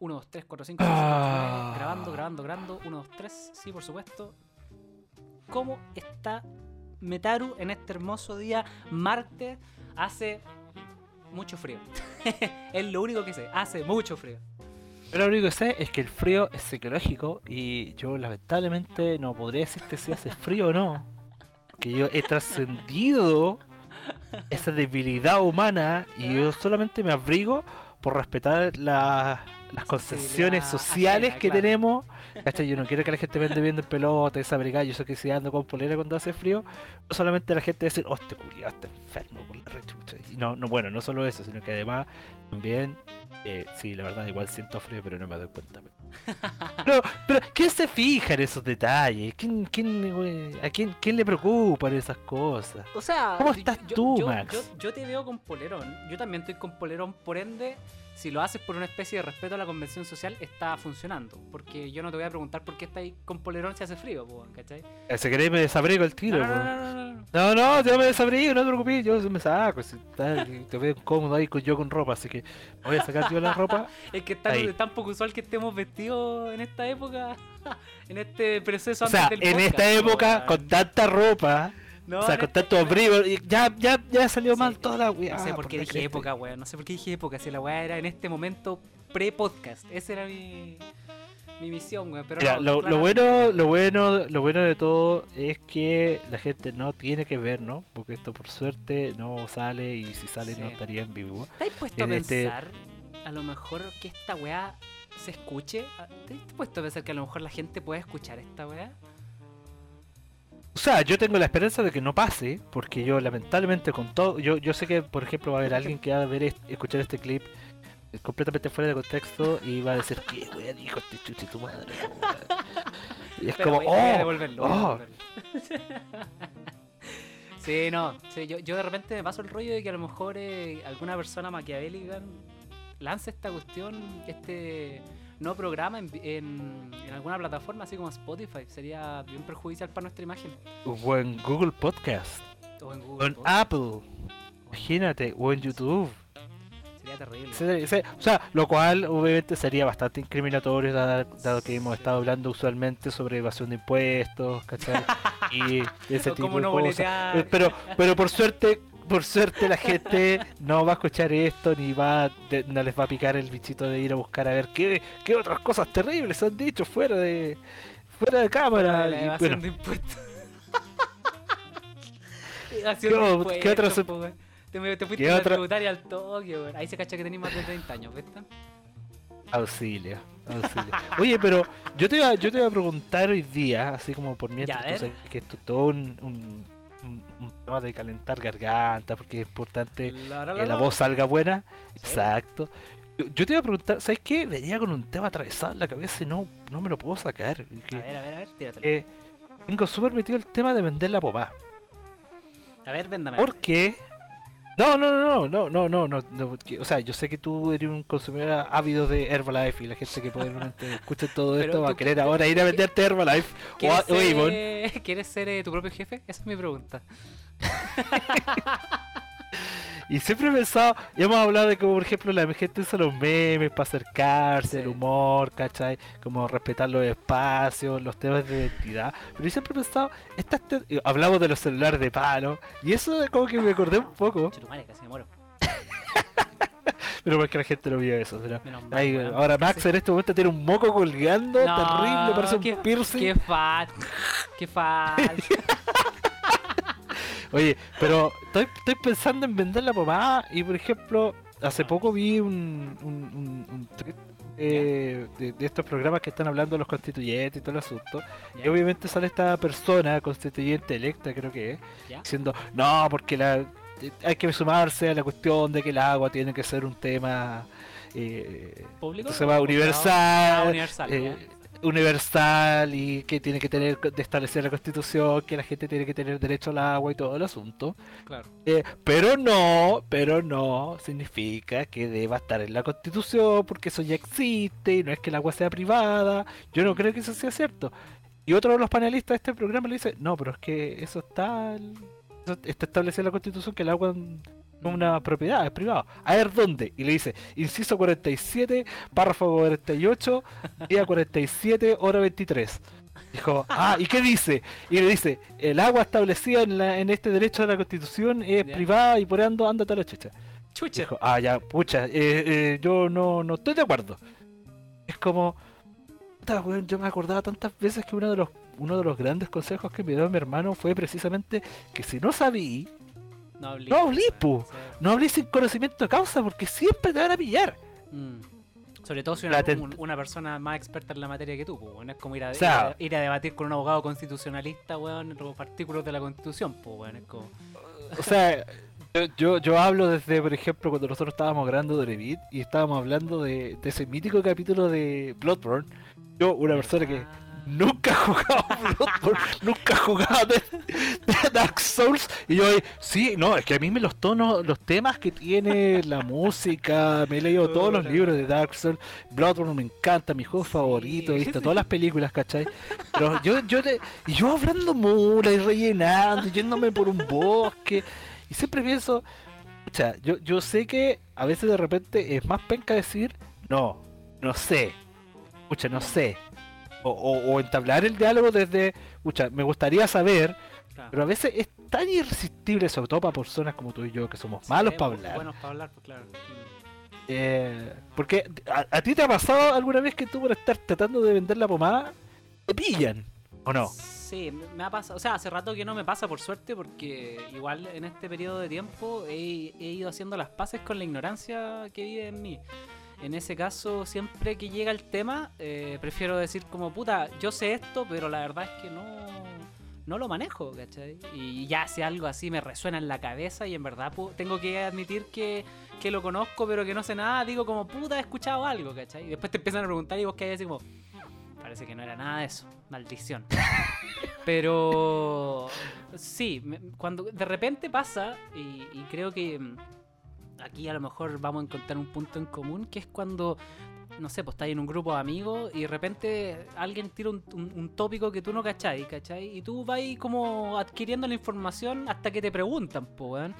1, 2, 3, 4, 5, 6, 7, 8, 9. Grabando, grabando, grabando. 1, 2, 3. Sí, por supuesto. ¿Cómo está Metaru en este hermoso día martes? Hace mucho frío. es lo único que sé. Hace mucho frío. Pero lo único que sé es que el frío es psicológico y yo lamentablemente no podría decirte si hace frío o no. Que yo he trascendido esa debilidad humana y yo solamente me abrigo por respetar la- las concesiones sociales ajena, que claro. tenemos. ¿cachai? Yo no quiero que la gente me ande viendo en pelota, desabrigada. Yo sé que si ando con polera cuando hace frío, no solamente la gente decir, oh, este culiado está enfermo por la rechucha. Y no, no, bueno, no solo eso, sino que además también, eh, sí, la verdad, igual siento frío, pero no me doy cuenta. Pero, pero ¿quién se fija en esos detalles? ¿Quién, quién, güey, ¿A quién, quién le preocupan esas cosas? O sea, ¿Cómo estás yo- tú, yo- Max? Yo, yo te veo con polerón. Yo también estoy con polerón, por ende, si lo haces por una especie de respeto a la convención social, está funcionando. Porque yo no te voy a preguntar por qué estáis con polerón si hace frío, po, ¿cachai? Eh, Se queréis me desabrigo el tiro. No, no, no, no, no, no. No, no, yo me desabrigo, no te preocupes, yo me saco. si y te veo cómodo ahí con, yo con ropa, así que voy a sacar yo la ropa. Es que es tan, Ahí. tan poco usual que estemos vestidos en esta época, en este proceso O sea, antes del en podcast, esta po, época, con tanta ropa, No, o sea, en con esta- tanto ya, ya, ya salió Sí, mal toda la weá. No sé por qué dije época, weón. No sé por qué dije época. Si la weá era en este momento pre-podcast. Esa era mi, mi misión, weón. Pero Mira, no, lo, bueno, lo bueno, lo bueno de todo es que la gente no tiene que ver, ¿no? Porque esto por suerte no sale y si sale no estaría en vivo. ¿Estáis puesto a este- pensar a lo mejor que esta weá se escuche? ¿Estáis puesto a pensar que a lo mejor la gente puede escuchar esta weá? O sea, yo tengo la esperanza de que no pase, porque yo lamentablemente con todo, yo, yo sé que por ejemplo va a haber alguien que va a ver escuchar este clip eh, completamente fuera de contexto y va a decir, ¿qué wea dijo este chuche tu madre? wea?". Y es Pero como, voy- oh, voy oh. sí, no. sí, yo, yo de repente me paso el rollo de que a lo mejor eh, alguna persona maquiavélica lance esta cuestión, este no programa en, en, en alguna plataforma así como Spotify. Sería bien perjudicial para nuestra imagen. o en Google Podcast, O en o Google en Podcast. Apple, imagínate, o en YouTube. Sería terrible. Se- se- o sea, lo cual obviamente sería bastante incriminatorio dado, dado que hemos Sí. estado hablando usualmente sobre evasión de impuestos, ¿cachai? y ese O tipo de cosas. boletear. Pero, pero por suerte, por suerte la gente no va a escuchar esto ni va de- no les va a picar el bichito de ir a buscar a ver qué, qué otras cosas terribles han dicho fuera de fuera de cámara. la y evasión bueno, de impuestos. ¿Qué de qué otra impuestos, se- po, weón. Te, te fuiste ¿Qué a la tributaria al weón. Ahí se cacha que tenés más de 30 años, ¿viste? auxilio, auxilio. Oye, pero yo te iba, yo te iba a preguntar hoy día, así como por mientras, tú sabes que esto es todo un, un, un- un tema de calentar garganta, porque es importante La, la, que la, voz salga buena. Sí. Exacto. Yo, yo te iba a preguntar, ¿sabes qué? Venía con un tema atravesado en la cabeza y no, no me lo puedo sacar. que, A ver, a ver, a ver, tíratelo. eh, tengo súper metido el tema de vender la pomada. A ver, véndame. Porque. No, no, no, no, no, no, no, no, o sea, yo sé que tú eres un consumidor ávido de Herbalife y la gente que probablemente escuche todo esto va a querer ahora ir a venderte Herbalife o, ¿Quieres a- o Avon. ser, ¿quieres ser eh, tu propio jefe? Esa es mi pregunta. Y siempre he pensado, hemos hablado de cómo, por ejemplo, la gente usa los memes para acercarse, el humor, ¿cachai? Como respetar los espacios, los temas de identidad. Pero yo siempre he pensado, estas te- eh, hablamos de los celulares de palo, y eso como que me acordé un poco, casi me muero. pero porque la gente no vio eso. pero- Menos mal, Ay, weón. ahora Max Sí. en este momento tiene un moco colgando, No, terrible, parece qué- un piercing. Qué fat. Qué fat. Oye, pero estoy, estoy pensando en vender la pomada y por ejemplo, hace poco vi un, un, un, un tweet, eh, de, de estos programas que están hablando de los constituyentes y todo el asunto. Y obviamente sale esta persona, constituyente electa creo que es, ya. diciendo, no, porque la, hay que sumarse a la cuestión de que el agua tiene que ser un tema... Eh, ¿Público? se va o universal? Ah, eh. Universal y que tiene que tener de establecer la constitución, que la gente tiene que tener derecho al agua y todo el asunto. Claro. Eh, pero no, pero no significa que deba estar en la constitución porque eso ya existe y no es que el agua sea privada. Yo no creo que eso sea cierto. Y otro de los panelistas de este programa le dice, no, pero es que eso está, eso está establecido en la constitución que el agua una propiedad, es privado. A ver dónde. Y le dice, inciso 47, párrafo 48, día 47, hora 23. Dijo, ah, ¿y qué dice? Y le dice, el agua establecida en, la- en este derecho de la Constitución es privada y por ando, ándate a la chucha. Chucha. Dijo, ah, ya, pucha, eh, eh, yo no, no estoy de acuerdo. Es como, yo me acordaba tantas veces que uno de los uno de los grandes consejos que me dio mi hermano fue precisamente que si no sabí, No hablé. no hablé, po. no hablé sin conocimiento de causa porque siempre te van a pillar. Mm. Sobre todo si una, un- una persona más experta en la materia que tú, pues, weón. Es como ir a, O sea- ir a, ir a debatir con un abogado constitucionalista, weón, los artículos de la constitución, pues, weón. Es como. O sea, yo, yo, hablo desde, por ejemplo, cuando nosotros estábamos grabando de Revit y estábamos hablando de, de ese mítico capítulo de Bloodborne. Yo, una persona que Ah, nunca ha jugado Bloodborne, nunca ha jugado de, de Dark Souls. Y yo, sí, no, es que a mí me los tonos, los temas que tiene la música, me he leído todos los libros de Dark Souls. Bloodborne me encanta, mi juego favorito, he visto todas las películas, ¿cachai? Pero yo, yo, le- y yo hablando mula y rellenando, yéndome por un bosque. Y siempre pienso, o sea, yo, yo sé que a veces de repente es más penca decir, no, no sé, escucha, no sé. O, o- o entablar el diálogo desde, escucha, me gustaría saber, claro. pero a veces es tan irresistible, sobre todo para personas como tú y yo, que somos malos para hablar. Buenos para hablar, pues claro. Eh, porque a, a ti te ha pasado alguna vez que tú por estar tratando de vender la pomada, te pillan, ¿o no? Sí, me me ha pasado. O sea, hace rato que no me pasa, por suerte, porque igual en este periodo de tiempo he, he ido haciendo las paces con la ignorancia que vive en mí. En ese caso, siempre que llega el tema, eh, prefiero decir como, puta, yo sé esto, pero la verdad es que no, no lo manejo, ¿cachai? Y ya si algo así me resuena en la cabeza y en verdad tengo que admitir que, que lo conozco, pero que no sé nada, digo como, puta, he escuchado algo, ¿cachai? Y después te empiezan a preguntar y vos que así como, parece que no era nada de eso, maldición. Pero sí, cuando de repente pasa, y, y creo que mm, aquí a lo mejor vamos a encontrar un punto en común, que es cuando, no sé, pues estás en un grupo de amigos y de repente alguien tira un, un- tópico que tú no cachai, ¿cachai? Y tú vas como adquiriendo la información hasta que te preguntan, pues, weón.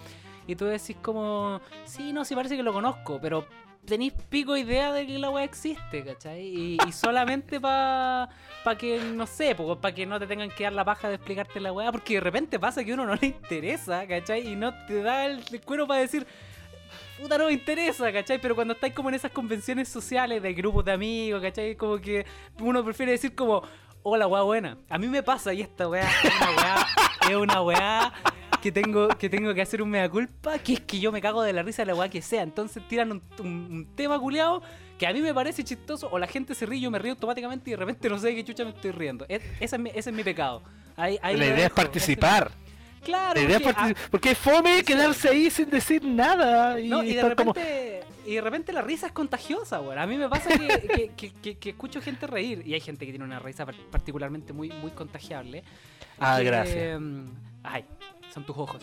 Y tú decís como, sí, no, sí parece que lo conozco, pero tenéis pico idea de que la weá existe, ¿cachai? Y, solamente para pa que, no sé, para que no te tengan que dar la paja de explicarte la weá, porque de repente pasa que uno no le interesa, ¿cachai? Y no te da el cuero para decir, puta, no me interesa, ¿cachai? Pero cuando estáis como en esas convenciones sociales de grupos de amigos, ¿cachai? Como que uno prefiere decir como, hola, weá buena. A mí me pasa y esta weá es una weá, es una weá que tengo, que tengo que hacer un mea culpa, que es que yo me cago de la risa de la weá que sea. Entonces tiran un, un- un tema culiado que a mí me parece chistoso, o la gente se ríe, yo me río automáticamente y de repente no sé de qué chucha me estoy riendo. Es- ese, es mi, ese es mi pecado. Ahí- ahí la idea es participar. Claro, porque, ah, porque es fome quedarse ahí sin decir nada. Y, no, y de estar como, repente, y de repente la risa es contagiosa, weón. A mí me pasa que, que- que- que- escucho gente reír, y hay gente que tiene una risa par- particularmente muy, muy contagiable. Ah, gracias. mm, Ay, son tus ojos.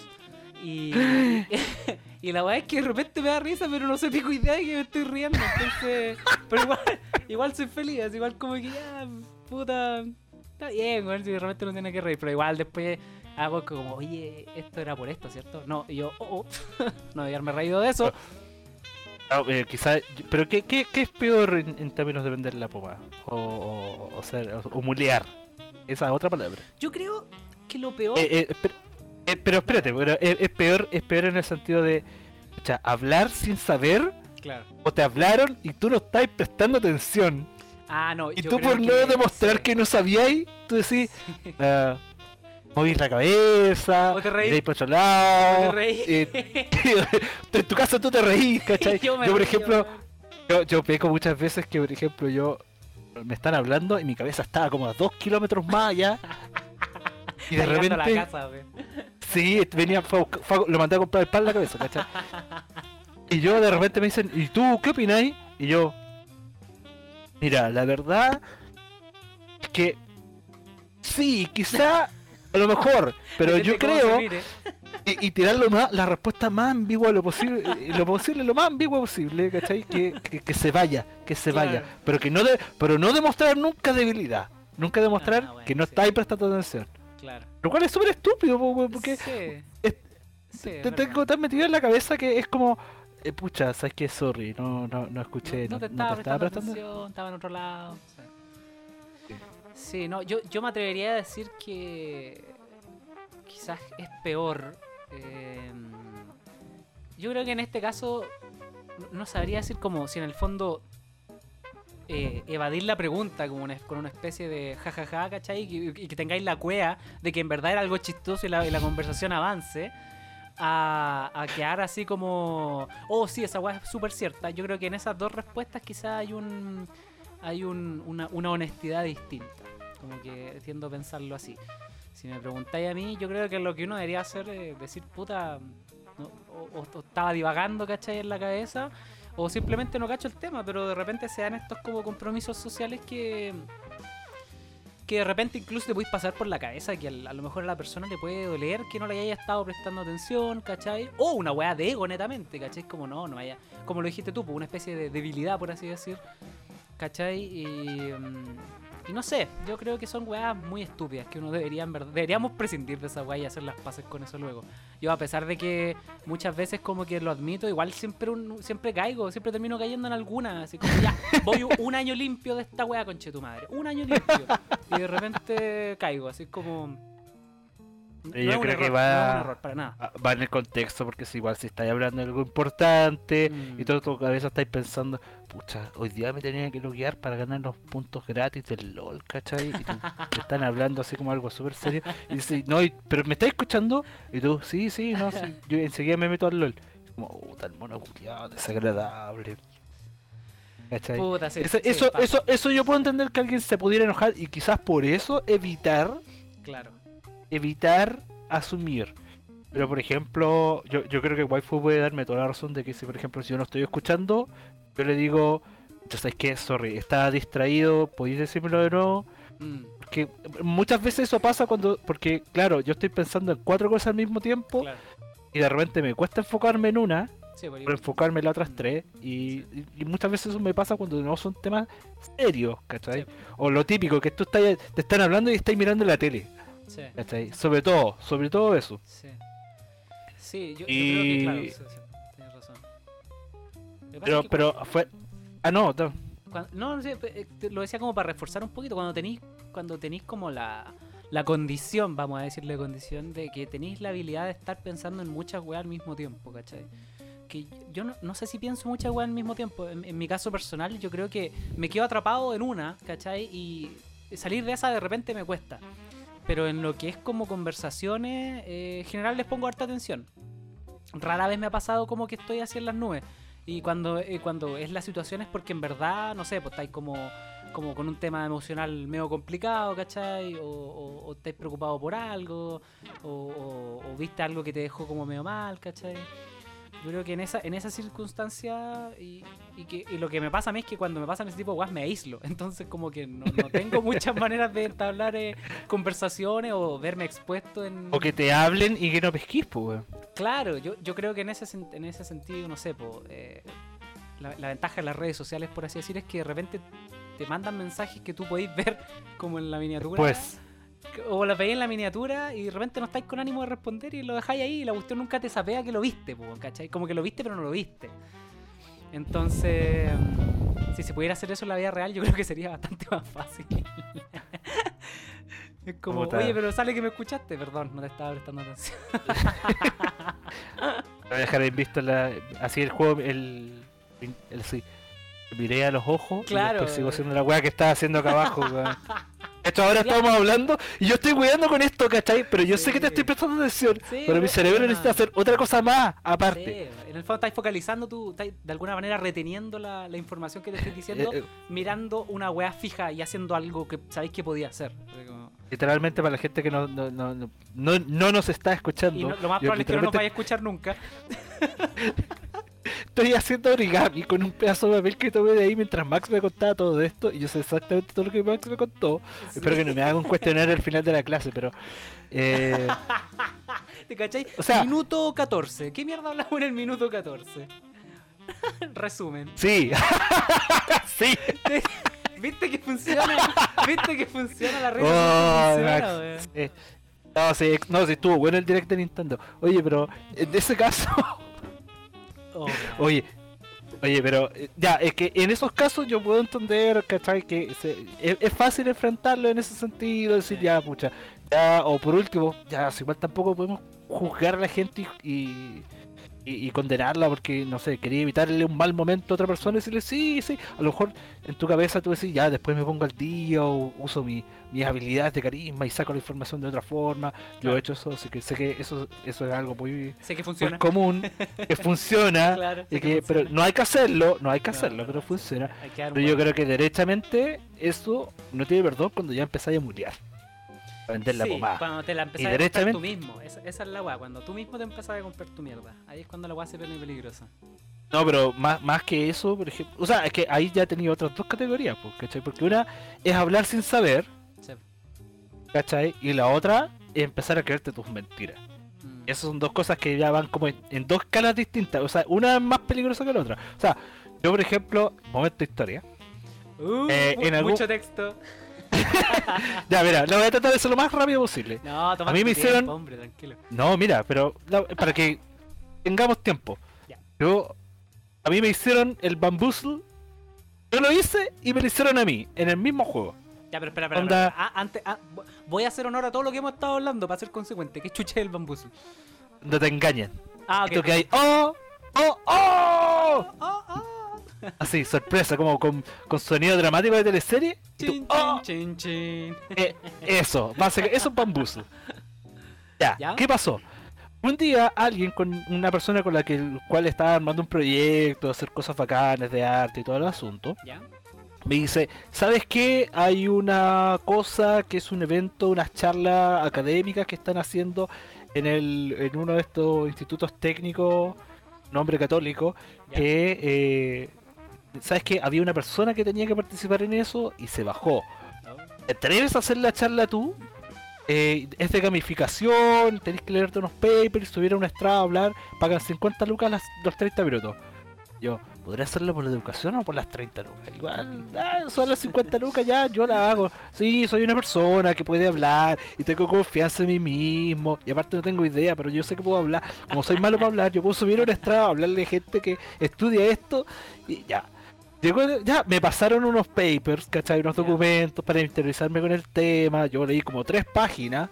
Y, y la weá es que de repente me da risa, pero no sé pico idea de que me estoy riendo. Entonces, pero igual, igual soy feliz, igual como que ya, puta, está bien, weón, si de repente no tiene que reír, pero igual después hago como, oye, esto era por esto, ¿cierto? No, y yo, oh, oh, no debía haberme reído de eso. Ah, eh, quizá- pero ¿qué, qué, qué es peor en, en términos de vender la pomada? O, o, o, ser- o- o mulear. Esa es otra palabra. Yo creo que lo peor. Eh, eh, pero, eh, pero espérate, pero es, es peor, es peor en el sentido de o sea, hablar sin saber claro. o te hablaron y tú no estás prestando atención. Ah, no, Y yo tú creo por no demostrar que no sabíais, tú decís, ah, movís la cabeza, O te reís. miráis por otro lado, Te eh, en tu caso tú te reís, ¿cachai? Yo por ejemplo, yo, yo peco muchas veces que, por ejemplo, yo me están hablando y mi cabeza estaba como a dos kilómetros más allá. Y de repente, la casa, sí, venía, fue lo mandé a comprar el pan en la cabeza, ¿cachai? Y yo de repente me dicen, ¿y tú qué opináis? Y yo, mira, la verdad es que sí, quizá, a lo mejor, pero yo creo y, y tirar lo más, la respuesta más ambigua lo posible, eh, lo posible, lo más ambigua posible, ¿cachai? Que, que, que se vaya, que se Claro. vaya, pero que no de, pero no demostrar nunca debilidad, nunca demostrar Ah, bueno, que no sí. estáis prestando atención. Claro. Lo cual es súper estúpido, po, po, porque Sí. es- Sí, es te verdad. tengo tan metido en la cabeza que es como, eh, pucha, sabes que sorry, no, no, no escuché, no, no, te no estaba, estaba prestando prestando. atención, estaba en otro lado. Sí, no, yo, yo me atrevería a decir que quizás es peor. eh, yo creo que en este caso no- sabría decir como si en el fondo eh, evadir la pregunta como una- con una especie de jajaja, ¿cachai? Y, que- y que tengáis la cuea de que en verdad era algo chistoso y la, y la conversación avance. A, a quedar así como, oh sí, esa weá es súper cierta. Yo creo que en esas dos respuestas quizás hay un hay un- una, honestidad distinta. Como que tiendo pensarlo así. Si me preguntáis a mí, yo creo que lo que uno debería hacer es decir, puta, no, o, estaba divagando, ¿cachai? En la cabeza, o simplemente no cacho el tema, pero de repente se dan estos como compromisos sociales que que de repente incluso te puedes pasar por la cabeza que a lo mejor a la persona le puede doler que no le haya estado prestando atención, ¿cachai? O una weá de ego netamente, ¿cachai? Como no, no haya, como lo dijiste tú, pues, una especie de debilidad, por así decir, ¿cachai? Y, mm, y no sé, yo creo que son weas muy estúpidas que uno debería, en verdad, deberíamos prescindir de esa weá y hacer las paces con eso luego. Yo a pesar de que muchas veces como que lo admito, igual siempre un, siempre caigo, siempre termino cayendo en alguna, así como ya, voy un, año limpio de esta weá, conche tu madre, un año limpio. y de repente caigo, así como... no yo creo que va- no es un error, para nada. Va en el contexto, porque si igual si estáis hablando de algo importante Mm. y todo tu cabeza estáis pensando, pucha, hoy día me tenía que loguear para ganar los puntos gratis del LOL, ¿cachai? Y te están hablando así como algo súper serio. Y dices, no, y- pero me estáis escuchando, y tú, sí, sí, no, sí. Yo enseguida me meto al LOL. Como, puta, el mono culiado, desagradable. ¿Cachai? Puta, sí, eso, sí, eso, pasa, eso, eso yo puedo entender que alguien se pudiera enojar y quizás por eso evitar Claro. Evitar asumir. Pero por ejemplo, yo, yo creo que Waifu puede darme toda la razón de que si por ejemplo si yo no estoy escuchando, yo le digo, ya sabes que, sorry, estaba distraído, podéis decírmelo de nuevo. Mm, Que muchas veces eso pasa cuando, porque claro, yo estoy pensando en cuatro cosas al mismo tiempo claro. y de repente me cuesta enfocarme en una, Sí, porque- por enfocarme en las otras tres y, muchas veces eso me pasa cuando no son temas serios, ¿cachai? Sí. O lo típico, que tú estás, te están hablando y estás mirando la tele, sí. ¿cachai? Sobre todo, sobre todo eso. Sí. Sí, yo, yo Y- creo que claro, sí, sí, tienes razón. Que Pero, que pero fue. Ah, no, no. cuan- no, no sé, eh, lo decía como para reforzar un poquito cuando tenéis cuando tenéis como la, la condición, vamos a decirle condición, de que tenéis la habilidad de estar pensando en muchas weas al mismo tiempo, ¿cachai? Que yo no, no sé si pienso muchas weas al mismo tiempo. En, en mi caso personal, yo creo que me quedo atrapado en una, ¿cachai? Y salir de esa de repente me cuesta. Pero en lo que es como conversaciones, eh, en general les pongo harta atención. Rara vez me ha pasado como que estoy así en las nubes. Y cuando, eh, cuando es la situación es porque en verdad, no sé, pues estáis como, como con un tema emocional medio complicado, ¿cachai? O, o, o estáis preocupados por algo, o- o viste algo que te dejó como medio mal, ¿cachai? Yo creo que en esa, en esa circunstancia, y, y que, y lo que me pasa a mí es que cuando me pasan ese tipo de guas me aíslo. Entonces como que no, no tengo muchas maneras de entablar eh, conversaciones o verme expuesto en... O que te hablen y que no pesquís, pues. Claro, yo, yo creo que en ese, en ese sentido, no sé, po, eh, la, la ventaja de las redes sociales, por así decir, es que de repente te mandan mensajes que tú podéis ver como en la miniatura. Pues, O la veis en la miniatura y de repente no estáis con ánimo de responder y lo dejáis ahí y la cuestión nunca te sapea que lo viste, ¿cachai? Como que lo viste pero no lo viste. Entonces, si se pudiera hacer eso en la vida real, yo creo que sería bastante más fácil. es como, oye, pero sale que me escuchaste. Perdón, no te estaba prestando atención. voy a dejar en visto la, así el juego, el, el, sí. Miré a los ojos Claro. y sigo haciendo la weá que estaba haciendo acá abajo. Esto ahora estamos hablando y yo estoy cuidando con esto, ¿cachai? Pero yo sé que te Sí. estoy prestando atención. Sí, pero mi cerebro no, necesita hacer otra cosa más, Sí, aparte. en el fondo estáis focalizando, tú estáis de alguna manera reteniendo la, la información que te estoy diciendo, Eh, eh, mirando una weá fija y haciendo algo que sabéis que podía hacer. Como- literalmente para la gente que no, no, no, no, no- no nos está escuchando. Y no- lo más probable es que no nos vaya a escuchar nunca. Estoy haciendo origami con un pedazo de papel que tomé de ahí mientras Max me contaba todo esto y yo sé exactamente todo lo que Max me contó. Espero que no me haga un cuestionario al final de la clase, pero... eh, ¿Te cachai? O sea- minuto 14. ¿Qué mierda hablamos en el minuto 14? Resumen. sí, sí. ¿Viste que funciona? ¿Viste que funciona la red? Oh, funciona, No, sí, no, sí estuvo bueno el direct de Nintendo. Oye, pero en ese caso, Oh, oye, oye, pero eh, ya, es que en esos casos yo puedo entender, ¿cachai? Que se- es, es fácil enfrentarlo en ese sentido, decir, Sí. ya, pucha, ya, o por último, ya, si igual tampoco podemos juzgar a la gente y, y, y- y condenarla porque, no sé, quería evitarle un mal momento a otra persona y decirle, sí, sí, a lo mejor en tu cabeza tú decís, ya, después me pongo al día o uso mi, mis habilidades de carisma y saco la información de otra forma. Yo Claro. he hecho eso, así que sé que eso, eso es algo muy, sé que muy funciona. común, que funciona. Claro, y que- funciona. pero no hay que hacerlo, no hay que hacerlo, no, pero funciona. Pero yo creo que derechamente eso no tiene perdón cuando ya empezáis a mutear. Vender la Sí, pomada. cuando te la empezás a comprar tú mismo. Esa, esa es la weá, cuando tú mismo te empezás a comprar tu mierda. Ahí es cuando la weá se pone peligrosa. No, pero más, más que eso, por ejemplo. O sea, es que ahí ya he tenido otras dos categorías, pues, ¿cachai? Porque una es hablar sin saber, Sí. ¿cachai? Y la otra es empezar a creerte tus mentiras. Mm. Esas son dos cosas que ya van como en, en dos escalas distintas. O sea, una es más peligrosa que la otra. O sea, yo, por ejemplo, momento de historia. Uh, eh, mu- en algún- Mucho texto. Ya, mira, lo voy a tratar de ser lo más rápido posible. No, toma A mí me tiempo, hicieron- hombre, tranquilo. No, mira, pero la- para que tengamos tiempo. Ya. Yo, a mí me hicieron el bamboozle. Yo lo hice y me lo hicieron a mí, en el mismo juego. Ya, pero espera, espera. Onda- espera. Ah, antes, ah, vo- voy a hacer honor a todo lo que hemos estado hablando para ser consecuente. ¿Qué chuche es el bambuzo? No te engañan. Ah, ok. Esto que hay, ¡oh! ¡oh! ¡oh! Oh, oh. Así, sorpresa, como con, con sonido dramático de teleserie. y tú, Chin, ¡oh! chin, chin, chin. Eh, eso, básicamente, eso es bambuzo. Ya, ¿Ya? ¿qué pasó? Un día alguien con una persona con la que el cual estaba armando un proyecto, hacer cosas bacanas de arte y todo el asunto, ¿Ya? me dice, ¿sabes qué? Hay una cosa que es un evento, unas charlas académicas que están haciendo en el en uno de estos institutos técnicos, nombre católico, que eh, ¿sabes qué? Había una persona que tenía que participar en eso y se bajó. ¿Te atreves a hacer la charla tú? Eh, es de gamificación, tenés que leerte unos papers, subir a una estrada a hablar, pagan 50 lucas las, los 30 minutos. Yo, ¿podría hacerlo por la educación o por las 30 lucas? Igual, ah, son las 50 lucas ya, yo la hago. Sí, soy una persona que puede hablar y tengo confianza en mí mismo. Y aparte no tengo idea, pero yo sé que puedo hablar. Como soy malo para hablar, yo puedo subir a una estrada, hablarle a gente que estudia esto y ya. Llegó, ya, me pasaron unos papers, ¿cachai? Unos documentos para interiorizarme con el tema. Yo leí como tres páginas.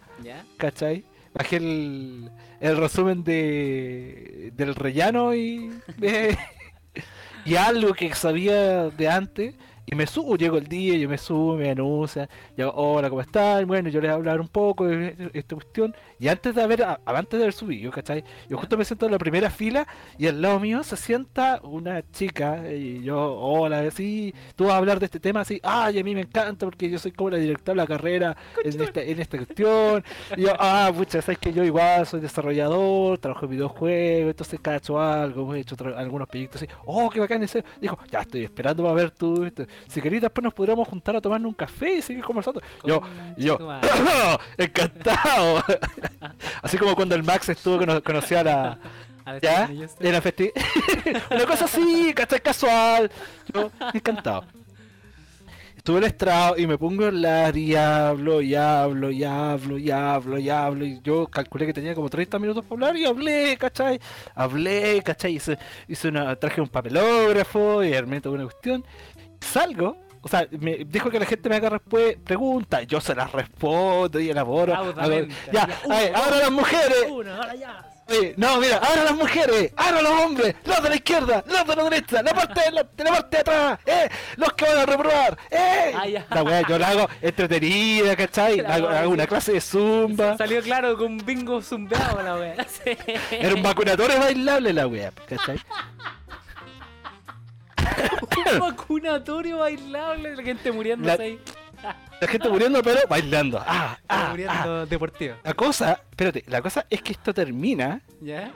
¿cachai? Bajé el, el resumen de del rellano y, y algo que sabía de antes. Y me subo, llego el día, yo me subo, me anuncian, yo, hola, ¿cómo están? Bueno, yo les voy a hablar un poco de esta cuestión. Y antes de haber, a- antes de haber subido, ¿cachai? Yo justo me siento en la primera fila y al lado mío se sienta una chica y yo, hola, sí, tú vas a hablar de este tema así, ay, a mí me encanta porque yo soy como la directora de la carrera en esta, en esta cuestión. Y yo, ah, pucha, sabes que yo igual soy desarrollador, trabajo en videojuegos, entonces cacho algo, hemos hecho algunos proyectos así. Oh, qué bacán ese. Dijo, ya estoy esperando para ver tú. esto. Si querés, después nos podríamos juntar a tomarnos un café y seguir conversando. Yo, yo, encantado. así como cuando el Max estuvo, cono- conoció a la. A ¿Ya? festi Una cosa así, ¿cachai? Casual. Yo, encantado. Estuve en el estrado y me pongo a hablar y hablo y hablo y hablo y hablo y hablo. Y yo calculé que tenía como 30 minutos para hablar y hablé, ¿cachai? Hablé, ¿cachai? Hice, hice una, traje un papelógrafo y armé toda una cuestión. Salgo, o sea, me dijo que la gente me haga preguntas, yo se las respondo y elaboro. hago- Raudamente. ya, Uno, a ver, ahora las mujeres. Uno, ahora ya. Oye, no, mira, ahora las mujeres, ahora los hombres, los de la izquierda, los de la derecha, la parte de la, de la parte de atrás, eh, los que van a reprobar, eh. Ah, ya. La weá, yo la hago entretenida, ¿cachai? La hago, weá, hago una clase de zumba. Salió claro con bingo zumbeado la wea. Sí. Era un vacunatorio bailable la weá, ¿cachai? un vacunatorio bailable, la gente muriéndose La- ahí. La gente muriendo, pero bailando. Ah, ah, ah. muriendo deportivo. La cosa, espérate, la cosa es que esto termina. ¿Ya?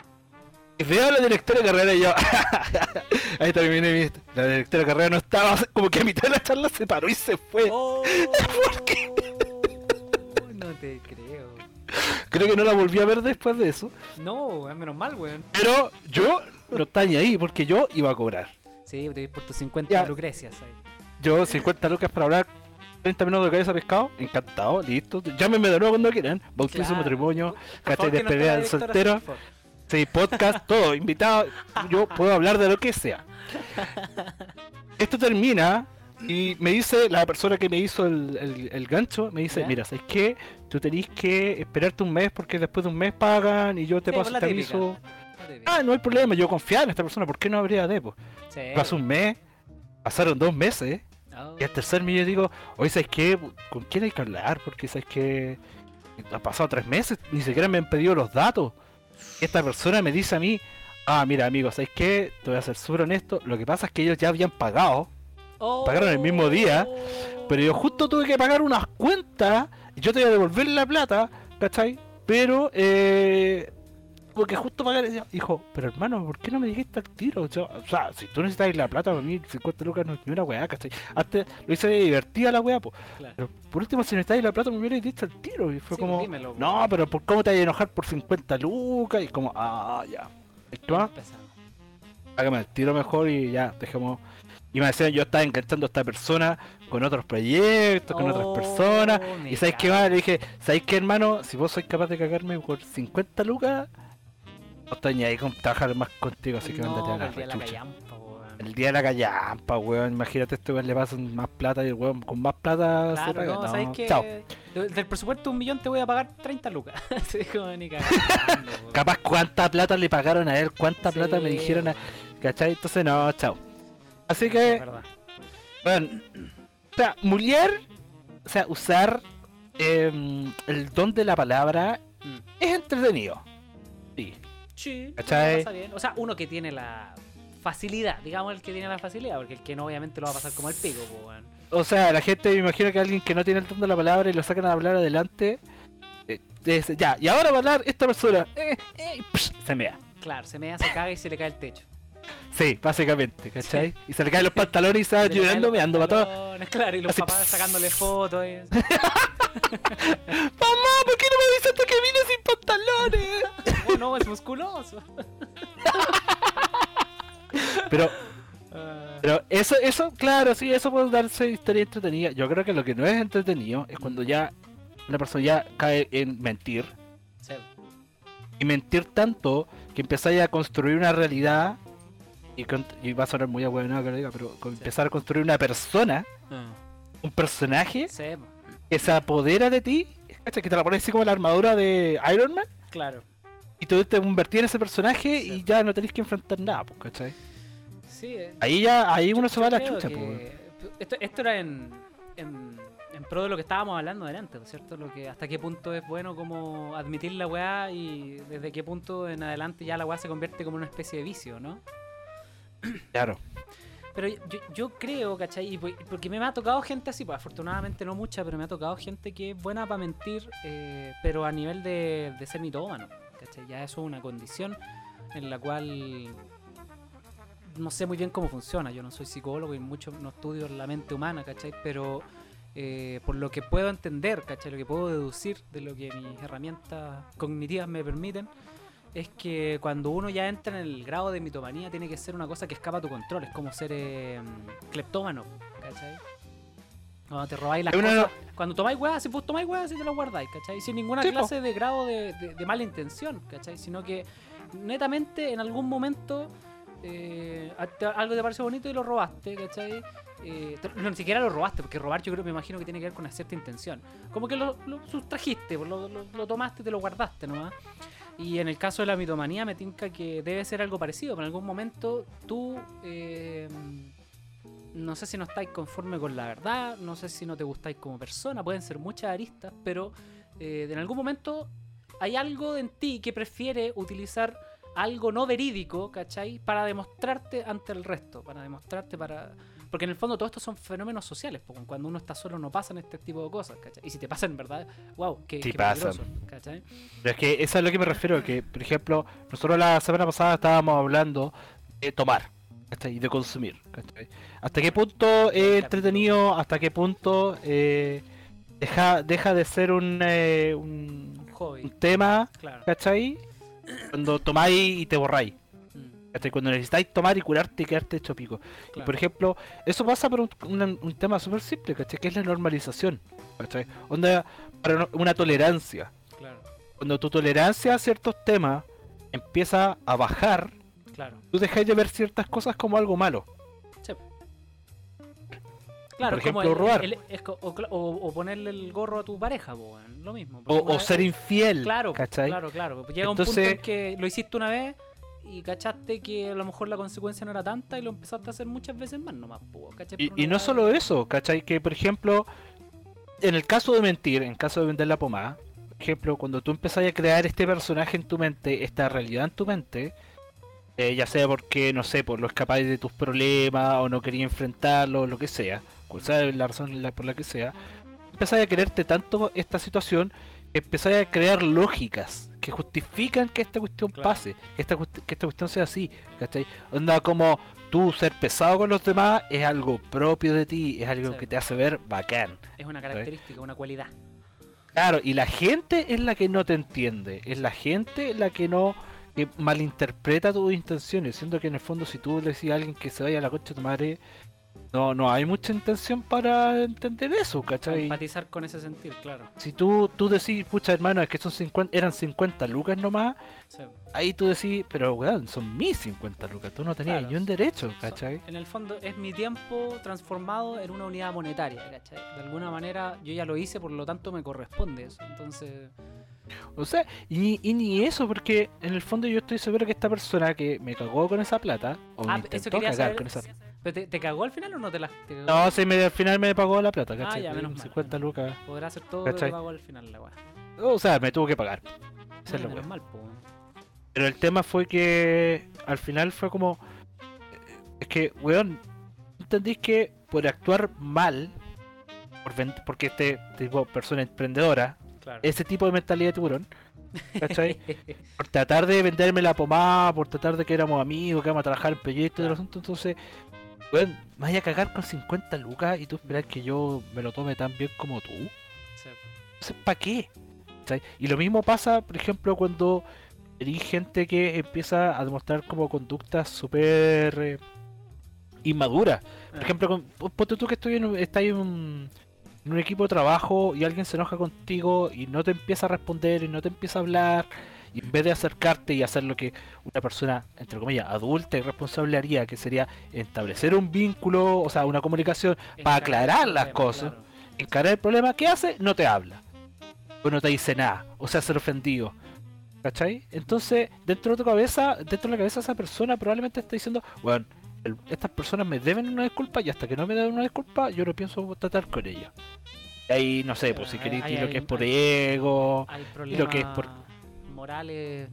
y Veo a la directora de carrera y yo. Ahí terminé mi. La directora de carrera no estaba. Como que a mitad de la charla se paró y se fue. Oh, No te creo. Creo que no la volví a ver después de eso. No, es menos mal, weón. Pero yo no está ni ahí porque yo iba a cobrar. Sí, te por tus 50 Ya. lucrecias ahí. Yo 50 lucas para hablar 30 minutos de cabeza pescado, encantado, listo. Llámenme de nuevo cuando quieran. Bautizo, Claro. matrimonio, la del directora soltero. Sí, podcast, todo, invitado. Yo puedo hablar de lo que sea. Esto termina y me dice la persona que me hizo el, el- el gancho, me dice, ¿Ya? mira, ¿sabes qué? Tú tenés que esperarte un mes porque después de un mes pagan y yo te Sí, paso pues, este aviso. Ah, no hay problema, yo confiaba en esta persona, ¿por qué no habría de? Sí. Pasó un mes, pasaron dos meses, Oh. y al tercer mes yo digo, oye, ¿sabes qué? ¿Con quién hay que hablar? Porque ¿sabes qué? Han pasado tres meses, ni siquiera me han pedido los datos. Esta persona me dice a mí, ah, mira amigo, ¿sabes qué? Te voy a ser súper honesto, lo que pasa es que ellos ya habían pagado, Oh. pagaron el mismo día, pero yo justo tuve que pagar unas cuentas, y yo te voy a devolver la plata, ¿cachai? Pero, eh... Porque justo pagar, hijo, pero hermano, ¿por qué no me dijiste al tiro? O sea, si tú necesitas la plata, para mí 50 lucas no es ni una weá, ¿cachai? Antes lo hice divertida la weá, pues. Claro. Pero por último, si necesitáis la plata, me hubierais dicho al tiro. Y fue Sí, como, dímelo, no, pero ¿por cómo te vas a enojar por 50 lucas? Y como, ah, ya. ¿Qué más? Empezamos. Hágame el tiro mejor y ya, dejemos. Y me decían, yo estaba enganchando a esta persona con otros proyectos, con Oh, otras personas. me Y ¿sabes qué más? Le dije, ¿sabes qué, hermano? Si vos sois capaz de cagarme por 50 lucas, no estoy ni ahí con trabajar más contigo, así que no, mándate a la el día de la callampa, weón. El día de la callampa, weón. Imagínate, este weón le pasan más plata y el weón con más plata se Claro, paga. no, No, ¿sabes qué? Chao. De- Del presupuesto de un millón te voy a pagar 30 lucas. Ni cagando. Capaz cuánta plata le pagaron a él, cuánta plata me dijeron a... ¿Cachai? Entonces no, chao. Así que, bueno, o sea, Mulier, o sea, usar em, el don de la palabra Mm. es entretenido. Sí. ¿Cachai? pasa bien. O sea, uno que tiene la facilidad, digamos el que tiene la facilidad, porque el que no obviamente lo va a pasar como el pico, pues. O sea, la gente, me imagino que alguien que no tiene el don de la palabra y lo sacan a hablar adelante, eh, dice, ya, y ahora va a hablar esta persona, eh, eh, psh, se mea. Claro, se me hace caga y se le cae el techo. Sí, básicamente, ¿cachai? Y se le caen los pantalones y se Se caen llorando, meando para todo. Claro, y los Así, papás pss. sacándole fotos. y- Mamá, ¿por qué no me avisaste que vine sin pantalones? No, es musculoso. Pero, pero eso, eso, claro, sí, eso puede darse historia entretenida. Yo creo que lo que no es entretenido es cuando ya una persona ya cae en mentir. sí. Y mentir tanto que empezáis a construir una realidad. Y, con- y va a sonar muy abuelo que lo diga, pero con Sí. empezar a construir una persona, Ah, un personaje sí, que se apodera de ti, que te la pones así como la armadura de Iron Man. claro. Y tú te convertís en ese personaje Sí. y ya no tenés que enfrentar nada, pues, ¿cachai? Sí, eh, Ahí ya, ahí uno se va a la chucha, que- pues. Esto, esto era en, en, en pro de lo que estábamos hablando delante, ¿no es ¿cierto? Lo que, hasta qué punto es bueno como admitir la weá y desde qué punto en adelante ya la weá se convierte como una especie de vicio, ¿no? Claro. Pero yo, yo creo, ¿cachai? Y por- porque me ha tocado gente así, pues afortunadamente no mucha, pero me ha tocado gente que es buena para mentir, eh, pero a nivel de, de ser mitómano, ¿cachai? Ya eso es una condición en la cual no sé muy bien cómo funciona. Yo no soy psicólogo y mucho no estudio la mente humana, ¿cachai? Pero eh, por lo que puedo entender, ¿cachai? Lo que puedo deducir de lo que mis herramientas cognitivas me permiten, es que cuando uno ya entra en el grado de mitomanía tiene que ser una cosa que escapa a tu control. Es como ser eh, cleptómano, ¿cachai? Cuando te robáis las una- cosas. Cuando tomáis weas, si vos tomáis weas, si te las guardáis, ¿cachai? Sin ninguna Sí, po. clase de grado de, de- de mala intención, ¿cachai? Sino que netamente en algún momento eh, algo te pareció bonito y lo robaste, ¿cachai? Eh, no, ni siquiera lo robaste, porque robar yo creo, me imagino que tiene que ver con una cierta intención. Como que lo, lo sustrajiste, lo, lo- lo tomaste y te lo guardaste nomás. Y en el caso de la mitomanía me tinca que debe ser algo parecido. pero En algún momento tú, eh, no sé si no estáis conforme con la verdad, no sé si no te gustáis como persona, pueden ser muchas aristas, pero eh, en algún momento hay algo en ti que prefiere utilizar algo no verídico, ¿cachai? Para demostrarte ante el resto, para demostrarte para... Porque en el fondo todo esto son fenómenos sociales, porque cuando uno está solo no pasan este tipo de cosas, ¿cachai? Y si te pasan en verdad, wow, qué, Sí qué pasan. peligroso, ¿cachai? Pero es que eso es a lo que me refiero, que por ejemplo, nosotros la semana pasada estábamos hablando de tomar ¿cachai? y de consumir. ¿cachai? ¿Hasta qué punto es entretenido? ¿Hasta qué punto eh, deja, deja de ser un, eh, un, Hobby, un tema? claro. ¿Cachai? Cuando tomáis y te borráis. Mm. ¿cachai? Cuando necesitáis tomar y curarte y quedarte hecho pico. Y por ejemplo, eso pasa por un, un- un tema súper simple, ¿cachai? Que es la normalización, ¿cachai? Onda, para una tolerancia. Claro, Cuando tu tolerancia a ciertos temas empieza a bajar, claro. tú dejáis de ver ciertas cosas como algo malo. Sí. Claro, Por como ejemplo, el- robar. el- es co- o, cla- o- o ponerle el gorro a tu pareja, po, lo mismo. O, ser infiel, Claro, ¿cachai? claro, claro. Llega un punto en que lo hiciste una vez y cachaste que a lo mejor la consecuencia no era tanta y lo empezaste a hacer muchas veces más nomás, po, ¿cachai? Y, y no solo eso, ¿cachai? Que por ejemplo, en el caso de mentir, en caso de vender la pomada, por ejemplo, cuando tú empezás a crear este personaje en tu mente, esta realidad en tu mente, eh, ya sea porque, no sé, por lo escapáis de tus problemas o no querías enfrentarlo, lo que sea, cual sea la razón por la que sea, empezáis a quererte tanto esta situación que empezáis a crear lógicas que justifican que esta cuestión Claro. pase, que esta, que esta cuestión sea así, ¿cachai? Onda como tú ser pesado con los demás es algo propio de ti, es algo Sí. que te hace ver bacán. Es una característica, una cualidad. Claro, y la gente es la que no te entiende, es la gente la que no que malinterpreta tus intenciones, siendo que en el fondo si tú le decís a alguien que se vaya a la concha de tu madre, no, no hay mucha intención para entender eso, ¿cachai? Empatizar con ese sentir, claro. Si tú, tú decís, pucha hermano, es que son 50, eran 50 lucas nomás, Sí. ahí tú decís, pero weón, son mis 50 lucas, tú no tenías Claro. ni un derecho, ¿cachai? En el fondo es mi tiempo transformado en una unidad monetaria, ¿cachai? De alguna manera yo ya lo hice, por lo tanto me corresponde eso. Entonces, O sea, y, y ni eso, porque en el fondo yo estoy seguro que esta persona que me cagó con esa plata, o me ah, intentó quería cagar saber. con esa ¿Pero te, te cagó al final o no te la te? No, sí, me, al final me pagó la plata, ¿cachai? Ah, ya, menos Con mal. 50 lucas. Podrá hacer todo lo que ¿Cachai? pagó al final la weá. O sea, me tuvo que pagar. Esa es la mal, po. Pero el tema fue que al final fue como. Es que, weón, entendís que por actuar mal, por porque este tipo de persona emprendedora, Claro. ese tipo de mentalidad de tiburón, ¿cachai? por tratar de venderme la pomada, por tratar de que éramos amigos, que íbamos a trabajar en proyectos y todo el asunto, entonces, weón, me vaya a cagar con 50 lucas y tú esperas que yo me lo tome tan bien como tú. Sí. Entonces, ¿para qué? ¿Cachai? Y lo mismo pasa, por ejemplo, cuando hay gente que empieza a demostrar como conductas súper eh, inmaduras. Por Ah, ejemplo, con, ponte tú que estoy en, un- estás en un, en un equipo de trabajo y alguien se enoja contigo y no te empieza a responder y no te empieza a hablar. Y en vez de acercarte y hacer lo que una persona, entre comillas, adulta y responsable haría, que sería establecer un vínculo, o sea, una comunicación, para aclarar las problema, cosas. claro. encarar el problema, ¿qué hace? No te habla. O no te dice nada. O se hace el ofendido. ¿Cachai? Entonces, dentro de tu cabeza, dentro de la cabeza de esa persona probablemente está diciendo, bueno, el- estas personas me deben una disculpa y hasta que no me den una disculpa, yo no pienso tratar con ellos. Y ahí, no sé, pues si Hay- queréis lo hay- que es por hay- ego. Hay lo problemas que es por- morales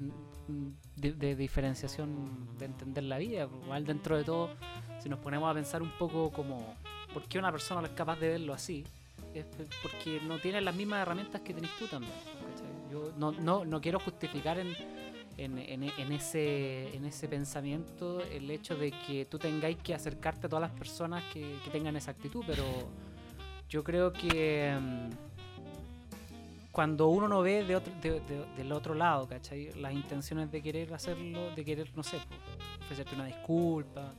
mm, de, de diferenciación de entender la vida. Igual dentro de todo, si nos ponemos a pensar un poco como por qué una persona no es capaz de verlo así, es porque no tiene las mismas herramientas que tenés tú también. ¿cachai? Yo no, no, no quiero justificar en, en, en- en ese, en ese pensamiento el hecho de que tú tengáis que acercarte a todas las personas que, que tengan esa actitud, pero yo creo que mm, cuando uno no ve de otro, de- de- del otro lado, ¿cachai? Las intenciones de querer hacerlo, de querer, no sé, ofrecerte una disculpa.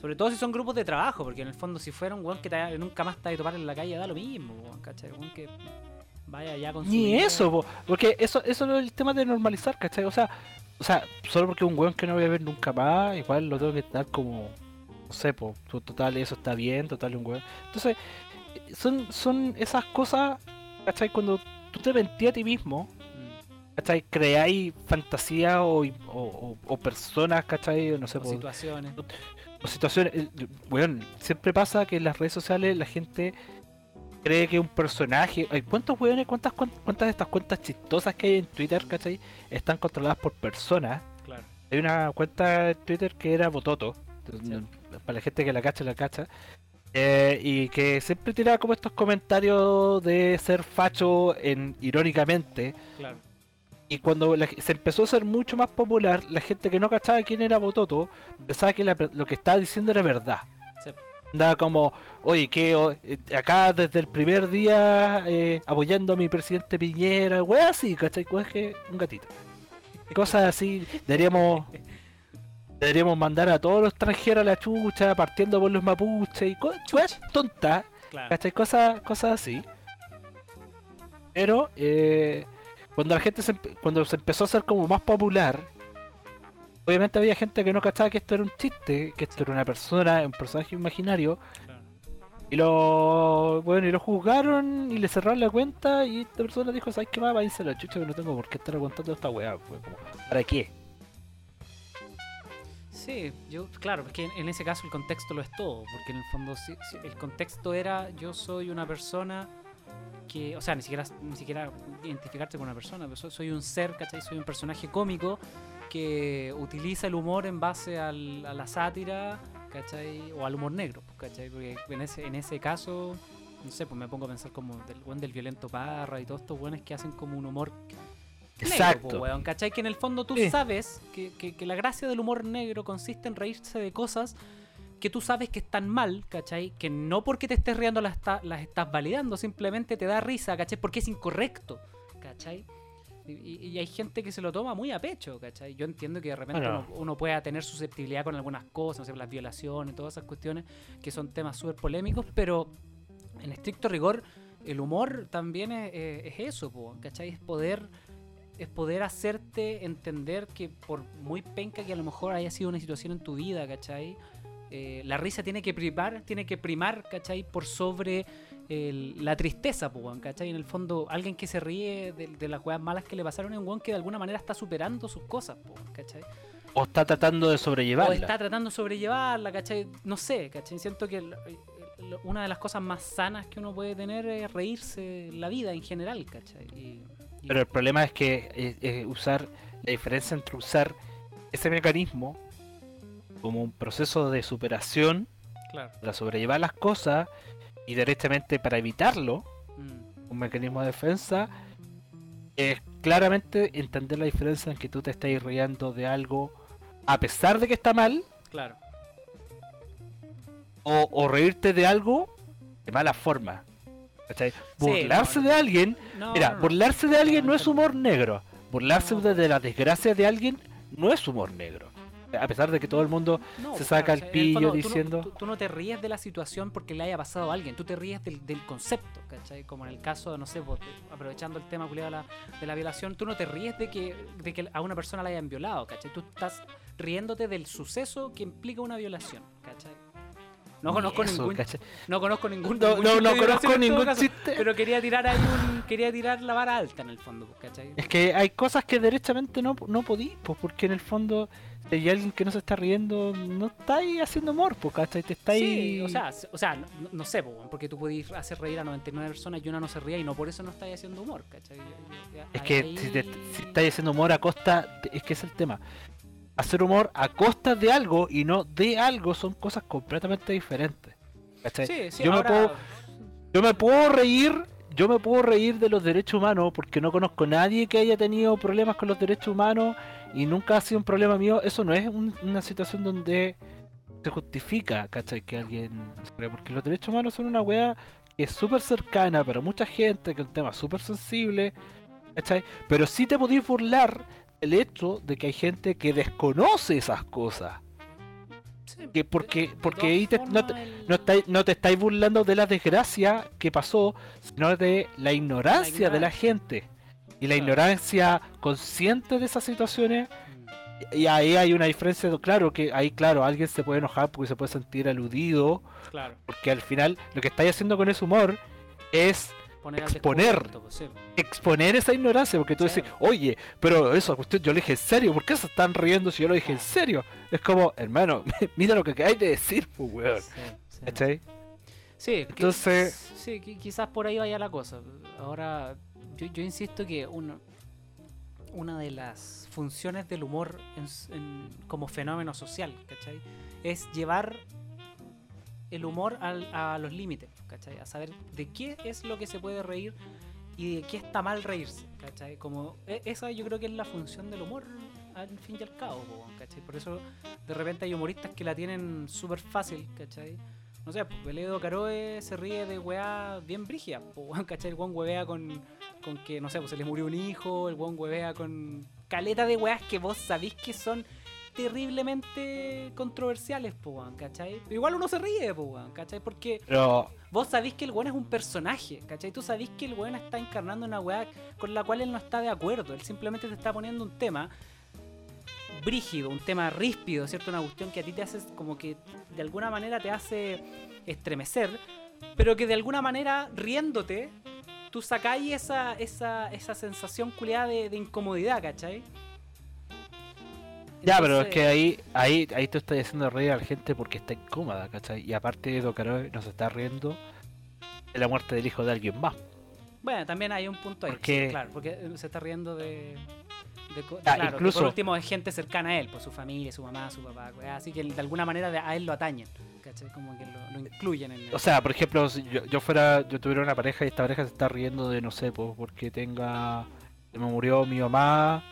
Sobre todo si son grupos de trabajo, porque en el fondo si fuera un weón que te- nunca más te va a topar en la calle, da lo mismo, ¿cachai? Un que vaya ya con Ni eso, po, porque eso, eso no es el tema de normalizar, ¿cachai? O sea, o sea, solo porque un weón que no voy a ver nunca más, igual lo tengo que estar como, no sé, po, total, eso está bien, total, un weón. Entonces, eh, son, son esas cosas, ¿cachai? Cuando tú te mentías a ti mismo, Mm, ¿cachai? Creáis fantasías o, o, o- o personas, ¿cachai? No sé, o po, situaciones. o situaciones. eh, Weón, siempre pasa que en las redes sociales la gente cree que un personaje. ay, ¿Cuántos weones, cuántas, cuán- cuántas de estas cuentas chistosas que hay en Twitter, ¿cachai? Están controladas por personas. Claro. Hay una cuenta de Twitter que era Bototo. Sí. Para la gente que la cacha, la cacha. eh, y que siempre tiraba como estos comentarios de ser facho en irónicamente. Claro. Y cuando la- se empezó a ser mucho más popular, la gente que no cachaba quién era Bototo pensaba que la- lo que estaba diciendo era verdad. Andaba como, oye, que eh, acá desde el primer día eh, apoyando a mi presidente Piñera, wea así, ¿cachai? Wea que un gatito. Cosas así, deberíamos deberíamos mandar a todos los extranjeros a la chucha, partiendo por los mapuches y cosas tontas, Claro. ¿cachai? Cosas, cosas así. Pero eh, cuando la gente se, cuando se empezó a hacer como más popular, obviamente había gente que no cachaba que esto era un chiste, que esto era una persona, un personaje imaginario, Claro. y lo bueno, y lo juzgaron y le cerraron la cuenta y esta persona dijo, ¿sabes qué más? Váyanse a la chucha que no tengo por qué estar aguantando esta weá. Como, ¿Para qué? Sí, yo, claro, porque en, en ese caso el contexto lo es todo, porque en el fondo sí, el contexto era yo soy una persona que, o sea, ni siquiera, ni siquiera identificarte con una persona, pero soy, soy un ser, ¿cachai? Soy un personaje cómico que utiliza el humor en base al- a la sátira, ¿cachai? O al humor negro, pues, ¿cachai? Porque en ese, en ese caso, no sé, pues me pongo a pensar como del buen del violento Parra y todos estos buenos que hacen como un humor negro, Exacto. po, weón, ¿cachai? Que en el fondo tú Sí. sabes que, que- que la gracia del humor negro consiste en reírse de cosas que tú sabes que están mal, ¿cachai? Que no porque te estés riendo las, está- las estás validando, simplemente te da risa, ¿cachai? Porque es incorrecto, ¿cachai? Y, hay gente que se lo toma muy a pecho, ¿cachai? Yo entiendo que de repente Bueno. uno, uno pueda tener susceptibilidad con algunas cosas, no sé, las violaciones, todas esas cuestiones, que son temas súper polémicos, pero en estricto rigor, el humor también es, eh, es eso, po, ¿cachai? Es poder es poder hacerte entender que por muy penca que a lo mejor haya sido una situación en tu vida, ¿cachai? Eh, la risa tiene que primar, tiene que primar, ¿cachai? Por sobre el- la tristeza, weón, ¿cachai? En el fondo, alguien que se ríe de, de las cosas malas que le pasaron es un weón que de alguna manera está superando sus cosas, po, ¿cachai? O está tratando de O sobrellevarla. está tratando de sobrellevarla, ¿cachai? No sé, ¿cachai? Siento que el- el- una de las cosas más sanas que uno puede tener es reírse la vida en general, ¿cachai? Y- y- Pero el problema es que eh, eh, usar la diferencia entre usar ese mecanismo como un proceso de superación claro. para sobrellevar las cosas y directamente para evitarlo, mm, un mecanismo de defensa, es claramente entender la diferencia en que tú te estás riendo de algo a pesar de que está mal claro. o, o reírte de algo de mala forma. ¿cachai? Burlarse no, de alguien No, Mira, no, burlarse de alguien no es humor negro. Burlarse de la desgracia de alguien no es humor negro. A pesar de que todo el mundo No, se saca claro, el o sea, en pillo fondo, tú no- diciendo- Tú, tú no te ríes de la situación porque le haya pasado a alguien, tú te ríes del, del concepto, ¿cachai? Como en el caso, no sé, de- aprovechando el tema de la, de la violación, tú no te ríes de que, de que a una persona la hayan violado, ¿cachai? Tú estás riéndote del suceso que implica una violación, ¿cachai? No conozco Eso, ningún, ¿cachai? no conozco ningún, No, ningún no, conozco ningún caso, chiste. Pero quería tirar ahí un, quería tirar la vara alta en el fondo, pues, ¿cachai? Es que hay cosas que derechamente no, no podís, pues, porque en el fondo, si hay alguien que no se está riendo, no está ahí haciendo humor, pues, ¿cachai? Te está ahí... Sí, o sea, o sea no, no sé, po, porque tú podés hacer reír a 99 personas y una no se ría y no por eso no estás haciendo humor, ¿cachai? Es que si, te, si estáis haciendo humor a costa, es que es el tema. Hacer humor a costa de algo y no de algo son cosas completamente diferentes. Sí, sí, yo me puedo- Yo me puedo reír, yo me puedo reír de los derechos humanos porque no conozco a nadie que haya tenido problemas con los derechos humanos y nunca ha sido un problema mío. Eso no es un- una situación donde se justifica, ¿cachai? Que alguien... Porque los derechos humanos son una weá que es súper cercana para mucha gente, que es un tema súper sensible, ¿cachai? Pero sí te podéis burlar el hecho de que hay gente que desconoce esas cosas. sí, que porque- porque ahí te- no te- el- No, estáis- no te estáis burlando de la desgracia que pasó, sino de la ignorancia de la gente. Y la Claro. ignorancia consciente de esas situaciones, y ahí hay una diferencia, claro, que ahí, claro, alguien se puede enojar porque se puede sentir aludido, Claro, porque al final lo que estáis haciendo con ese humor es poner Exponer. pues, sí. exponer esa ignorancia, porque tú Sí. decís, oye, pero esa cuestión yo lo dije en serio, ¿por qué se están riendo si yo lo dije en serio? Es como, hermano, mira lo que acabáis de decir, pues, weón. Sí, sí. ¿Cachai? Sí, qui- Entonces- sí, qui- quizás por ahí vaya la cosa. Ahora, yo, yo insisto que una, una de las funciones del humor en s- en- como fenómeno social, ¿cachai? Es llevar el humor al- a los límites, ¿cachai? A saber de qué es lo que se puede reír y de qué está mal reírse, ¿cachai? Como, e- esa yo creo que es la función del humor al fin y al cabo, ¿cachai? Por eso de repente hay humoristas que la tienen súper fácil, ¿cachai? No sé, pues Beledo Caroe se ríe de weá bien brigia, ¿cachai? El weón huevea con, con que, no sé, pues se le murió un hijo, el weón huevea con caleta de weás que vos sabéis que son terriblemente controversiales, ¿cachai? Pero igual uno se ríe, ¿cachai? Porque Pero vos sabés que el weón es un personaje, ¿cachai? Tú sabés que el weón está encarnando una weá con la cual él no está de acuerdo. Él simplemente te está poniendo un tema brígido, un tema ríspido, ¿cierto? Una cuestión que a ti te hace como que de alguna manera te hace estremecer, pero que de alguna manera riéndote, tú sacáis esa, esa, esa sensación culiada de, de incomodidad, ¿cachai? Ya, pero es que ahí, ahí, ahí tú estás haciendo reír a la gente porque está incómoda, ¿cachai? Y aparte Edo Caroe nos está riendo de la muerte del hijo de alguien más. Bueno, también hay un punto ahí, Porque- sí, claro, porque eh, se está riendo de... de Ah, claro, incluso- por último es gente cercana a él, por su familia, su mamá, su papá, así que de alguna manera de- a él lo atañen, ¿cachai? Como que lo, lo incluyen en el... O sea, por ejemplo, si yo, yo fuera, yo tuviera una pareja y esta pareja se está riendo de, no sé, pues porque tenga, me murió mi mamá,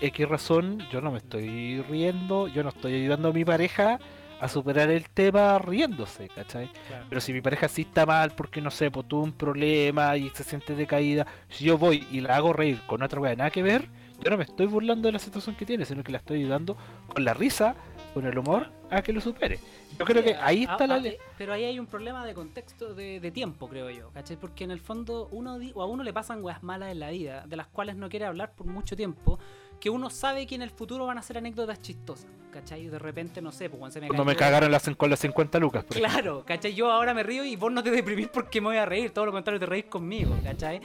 X razón, yo no me estoy riendo, yo no estoy ayudando a mi pareja a superar el tema riéndose, ¿cachai? claro. Pero si mi pareja sí está mal porque, no sé, pues tuvo un problema y se siente decaída, si yo voy y la hago reír con otra wea nada que ver, yo no me estoy burlando de la situación que tiene, sino que la estoy ayudando con la risa, con el humor, a que lo supere. Yo creo que ahí Ah, está la... le- eh, Pero ahí hay un problema de contexto de, de tiempo, creo yo, ¿cachai? Porque en el fondo uno di- o a uno le pasan weas malas en la vida, de las cuales no quiere hablar por mucho tiempo, que uno sabe que en el futuro van a ser anécdotas chistosas, ¿cachai? Y de repente, no sé, pues cuando se me Cuando me cagaron las, con las 50 lucas. por ejemplo. Claro, ¿cachai? Yo ahora me río y vos no te deprimís porque me voy a reír, todo lo contrario, te reís conmigo, ¿cachai?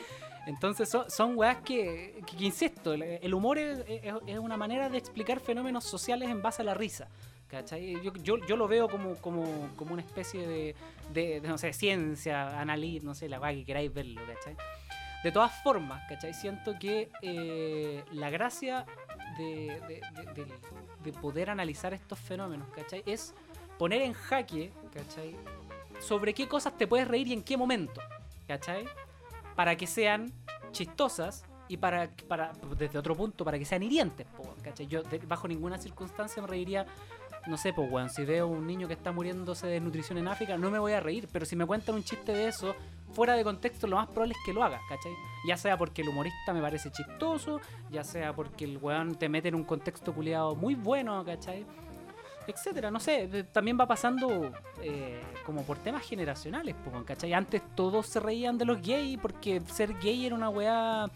Entonces son, son weas que, que, que insisto, el, el humor es, es- es una manera de explicar fenómenos sociales en base a la risa. ¿Cachai? Yo, yo, yo lo veo como, como, como una especie de, de, de, no sé, ciencia, análisis, no sé, la wea que queráis verlo, ¿cachai? De todas formas, ¿cachai? Siento que eh, la gracia de, poder analizar estos fenómenos, ¿cachai? Es poner en jaque, ¿cachai? Sobre qué cosas te puedes reír y en qué momento, ¿cachai? Para que sean chistosas y para, desde otro punto, para que sean hirientes, ¿cachai? Yo bajo ninguna circunstancia me reiría, no sé, pues, weón, si veo un niño que está muriéndose de nutrición en África, no me voy a reír, pero si me cuentan un chiste de eso, fuera de contexto, lo más probable es que lo haga, ¿cachai? Ya sea porque el humorista me parece chistoso, ya sea porque el weón te mete en un contexto culiado muy bueno, ¿cachai? etcétera, no sé, también va pasando eh, como por temas generacionales, ¿cachai? Antes todos se reían de los gays porque ser gay era una weá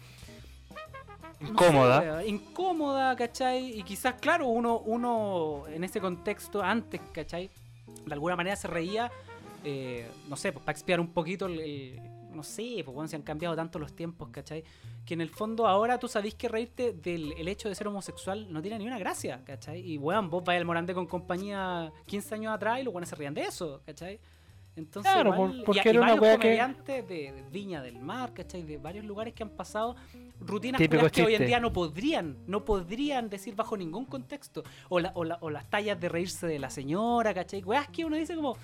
no sé, Incómoda. incómoda, ¿cachai? Y quizás, claro, uno, uno en ese contexto, antes, ¿cachai? De alguna manera se reía, eh, no sé, pues para expiar un poquito el, el- no sé, pues bueno, se han cambiado tanto los tiempos, ¿cachai? Que en el fondo ahora tú sabés que reírte del el hecho de ser homosexual no tiene ni una gracia, ¿cachai? Y weón, vos vais al Morandé con compañía 15 años atrás y los buenos se rían de eso, ¿cachai? Entonces, Claro, igual- por- porque y, y era una varios wea que- comediantes de, de Viña del Mar, ¿cachai? De varios lugares que han pasado rutinas que hoy en día no podrían, no podrían decir bajo ningún contexto. O, la- o, la- o las tallas de reírse de la señora, ¿cachai? Weas que uno dice como,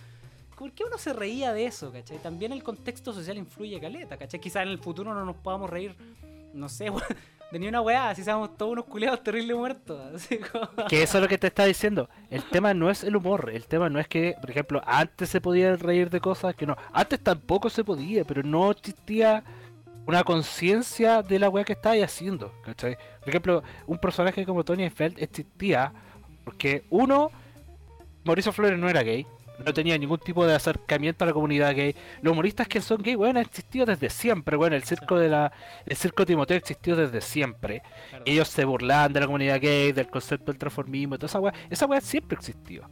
¿por qué uno se reía de eso, cachai? También el contexto social influye caleta, ¿cachai? Quizás en el futuro no nos podamos reír, no sé, de ni una weá, así seamos todos unos culiados terribles muertos. Que eso es lo que te está diciendo. El tema no es el humor. El tema no es que, por ejemplo, antes se podía reír de cosas que no. Antes tampoco se podía, pero no existía una conciencia de la weá que estabas haciendo. ¿cachai? Por ejemplo, un personaje como Tony Feld existía porque, uno, Mauricio Flores no era gay. No tenía ningún tipo de acercamiento a la comunidad gay. Los humoristas que son gay, bueno, han existido desde siempre. Bueno, el circo de la. El circo Timoteo existió desde siempre ellos se burlaban de la comunidad gay, del concepto del transformismo, y toda esa weá. Esa weá siempre existió.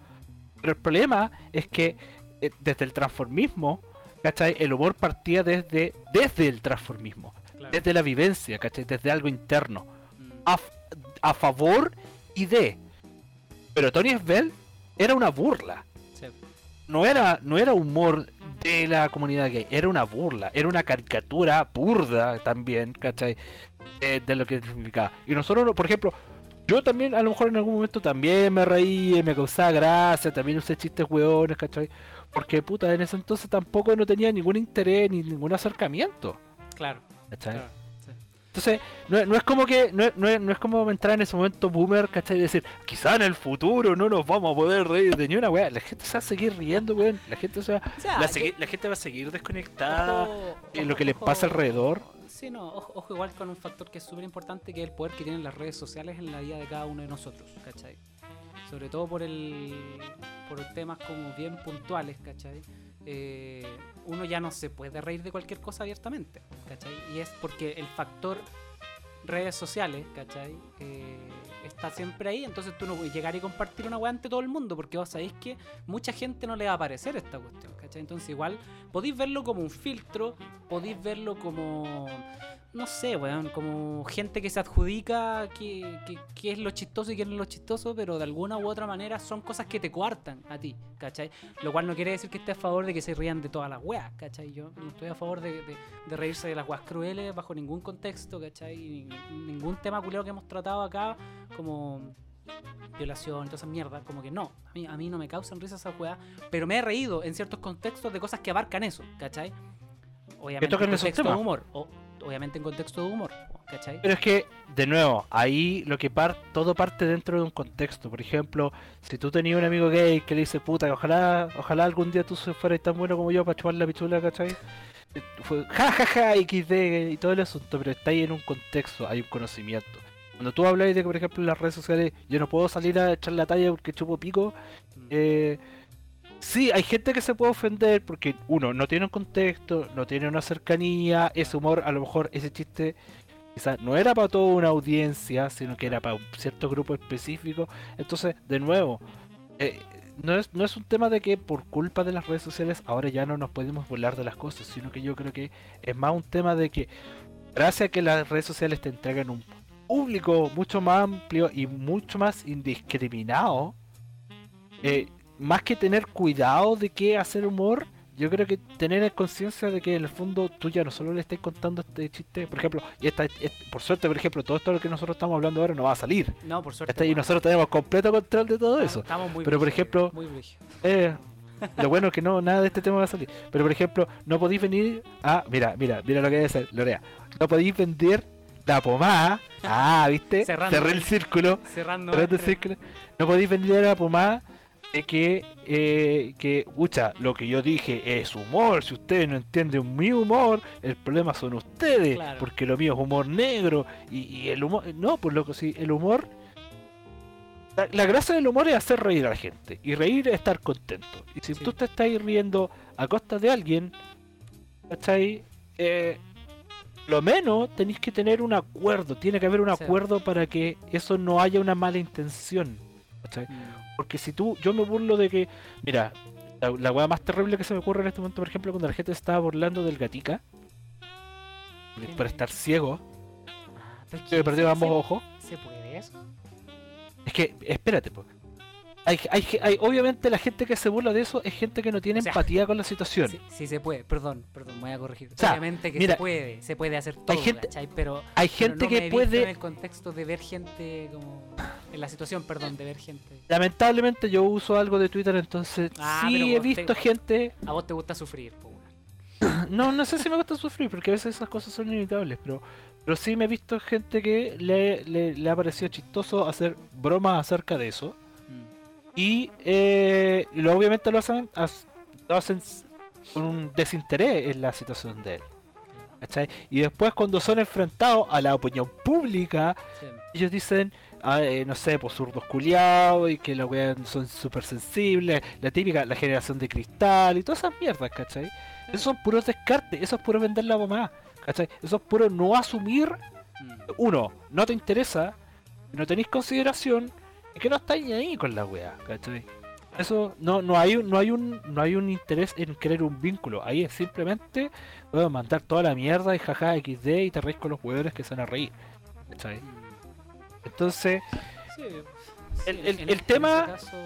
Pero el problema es que eh, desde el transformismo, ¿cachai? El humor partía desde, desde el transformismo, Claro. desde la vivencia, ¿cachai? Desde algo interno, Mm, a, a favor y de. Pero Tony Svel era una burla. No era, no era humor de la comunidad gay, era una burla, era una caricatura burda también, ¿cachai? Eh, de lo que significaba. Y nosotros, por ejemplo, yo también a lo mejor en algún momento también me reí, me causaba gracia, también usé chistes hueones, ¿cachai? Porque puta, en ese entonces tampoco no tenía ningún interés ni ningún acercamiento, Claro, ¿cachai? claro. Entonces, no, no es como que, no, no es, no es como entrar en ese momento boomer, ¿cachai? Y decir, quizá en el futuro no nos vamos a poder reír de ni una weá. La gente se va a seguir riendo, weón. La gente se va, O sea, la, que- segui- la gente va a seguir desconectada Ojo- en ojo- lo que les pasa alrededor. Sí, no, ojo, ojo igual con un factor que es súper importante, que es el poder que tienen las redes sociales en la vida de cada uno de nosotros, ¿cachai? sobre todo por el por temas como bien puntuales, ¿cachai? Eh, uno ya no se puede reír de cualquier cosa abiertamente, ¿cachai? Y es porque el factor redes sociales, ¿cachai? Eh, está siempre ahí, entonces tú no puedes llegar y compartir una weá ante todo el mundo, porque vos sabéis que mucha gente no le va a parecer esta cuestión, ¿cachai? Entonces igual podéis verlo como un filtro, podéis verlo como, no sé, weón, como gente que se adjudica que, que- que es lo chistoso y que no es lo chistoso, pero de alguna u otra manera son cosas que te coartan a ti, ¿cachai? Lo cual no quiere decir que esté a favor de que se rían de todas las weas, ¿cachai? Yo no estoy a favor de, de- de reírse de las weas crueles bajo ningún contexto, ¿cachai? Ni- ningún tema culero que hemos tratado acá, como violación toda esa mierda, como que no, a mí, a mí no me causan risa esas weas, pero me he reído en ciertos contextos de cosas que abarcan eso, ¿cachai? Obviamente en contexto de humor, o, obviamente en contexto de humor, ¿cachai? Pero es que, de nuevo, ahí lo que par todo parte dentro de un contexto. Por ejemplo, si tú tenías un amigo gay que le dice, puta, ojalá, ojalá algún día tú fueras tan bueno como yo para chupar la pichula, ¿cachai? Eh, Fue jajaja, XD y todo el asunto, pero está ahí en un contexto, hay un conocimiento. Cuando tú hablas de que, por ejemplo, en las redes sociales yo no puedo salir a echar la talla porque chupo pico, Mm. Sí, hay gente que se puede ofender porque, uno, no tiene un contexto, no tiene una cercanía, ese humor, a lo mejor ese chiste quizás no era para toda una audiencia, sino que era para un cierto grupo específico. Entonces, de nuevo, eh, no, es, no es un tema de que por culpa de las redes sociales ahora ya no nos podemos burlar de las cosas, sino que yo creo que es más un tema de que gracias a que las redes sociales te entregan un público mucho más amplio y mucho más indiscriminado, eh, más que tener cuidado de qué hacer humor, yo creo que tener en conciencia de que en el fondo tú ya no solo le estás contando este chiste, por ejemplo, y esta, es- por suerte, por ejemplo, todo esto lo que nosotros estamos hablando ahora no va a salir. No, por suerte. Y bueno, nosotros tenemos completo control de todo estamos- eso. Estamos muy Pero, por ejemplo, muy. Eh, lo bueno es que no, nada de este tema va a salir. Pero por ejemplo, no podéis venir a. Mira, mira, mira lo que debe ser, Lorea. No podéis vender la pomada. Ah, ¿viste? Cerrando. Cerré el círculo. Cerrando. Cerrando el círculo. No podéis vender la pomada de que, eh, que, pucha, lo que yo dije es humor. Si ustedes no entienden mi humor, el problema son ustedes. Claro. Porque lo mío es humor negro. Y, y el humor. No, pues loco, sí, el humor. La, la gracia del humor es hacer reír a la gente. Y reír es estar contento. Y si Sí. tú te estás riendo a costa de alguien, ¿cachai? Eh, lo menos tenéis que tener un acuerdo. Tiene que haber un Sí. acuerdo para que eso no haya una mala intención. ¿cachai? Mm, Porque si tú, yo me burlo de que, mira, la, la weá más terrible que se me ocurre en este momento, por ejemplo, cuando la gente estaba burlando del gatica, por estar ciego, es que perdió ¿se- ambos ojos. ¿Se puede eso? Es que, espérate, pues. Hay, hay, hay- obviamente la gente que se burla de eso es gente que no tiene O sea, empatía con la situación. Sí, sí se puede, perdón, perdón, me voy a corregir. sea, Obviamente que mira, se puede, se puede hacer todo, gente- ¿cachai? Pero, Hay pero gente me que visto en puede, el contexto de ver gente como... En la situación, perdón, de ver gente... lamentablemente yo uso algo de Twitter, entonces Ah, sí he visto te- gente, A vos te gusta sufrir, po, no, no sé si me gusta sufrir, porque a veces esas cosas son inevitables, pero, pero sí me he visto gente que le, le, le ha parecido chistoso hacer bromas acerca de eso. Y, eh, lo- obviamente lo hacen, lo con un desinterés en la situación de él. ¿cachai? Y después cuando son enfrentados a la opinión pública, sí. ellos dicen, ah, eh, no sé, pues zurdos culiados y que la weá son súper sensibles, la típica, la generación de cristal y todas esas mierdas, ¿cachai? Esos son puros descartes, eso es puro vender la mamá, ¿cachai? Eso es puro no asumir, Mm, uno, no te interesa, no tenéis consideración y que no estáis ni ahí con la weá, ¿cachai? Eso no, no hay un, no hay un no hay un interés en crear un vínculo, ahí es simplemente puedo mandar toda la mierda y jaja XD y te reís con los hueones que se van a reír. ¿cachai? mm. Entonces, Sí, El- sí, el- tema- caso-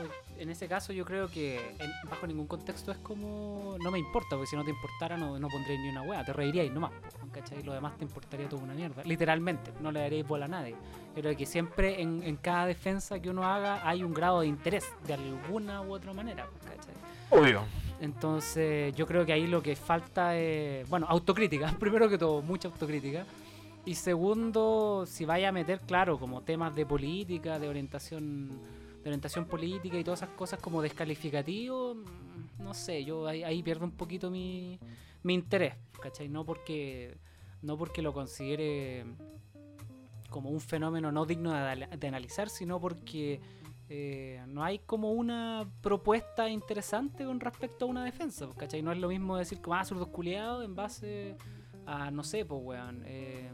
en ese caso yo creo que en- bajo ningún contexto es como... No me importa, porque si no te importara no, no ni una wea, te reiríais nomás, ¿cachai? Lo demás te importaría toda una mierda. Literalmente, no le daréis bola a nadie. Yo creo que siempre en, en cada defensa que uno haga hay un grado de interés, de alguna u otra manera, ¿cachai? obvio. Entonces, yo creo que ahí lo que falta es, bueno, autocrítica, primero que todo, mucha autocrítica. Y segundo, si vaya a meter, claro, como temas de política, de orientación, de orientación política y todas esas cosas como descalificativo, mm, no sé, yo ahí, ahí pierdo un poquito mi, mi interés, ¿cachai? No porque, no porque lo considere como un fenómeno no digno de, analizar, sino porque eh, no hay como una propuesta interesante con respecto a una defensa, pues, ¿cachai? No es lo mismo decir como, ah, zurdos culiados en base a, no sé, pues, weón. eh,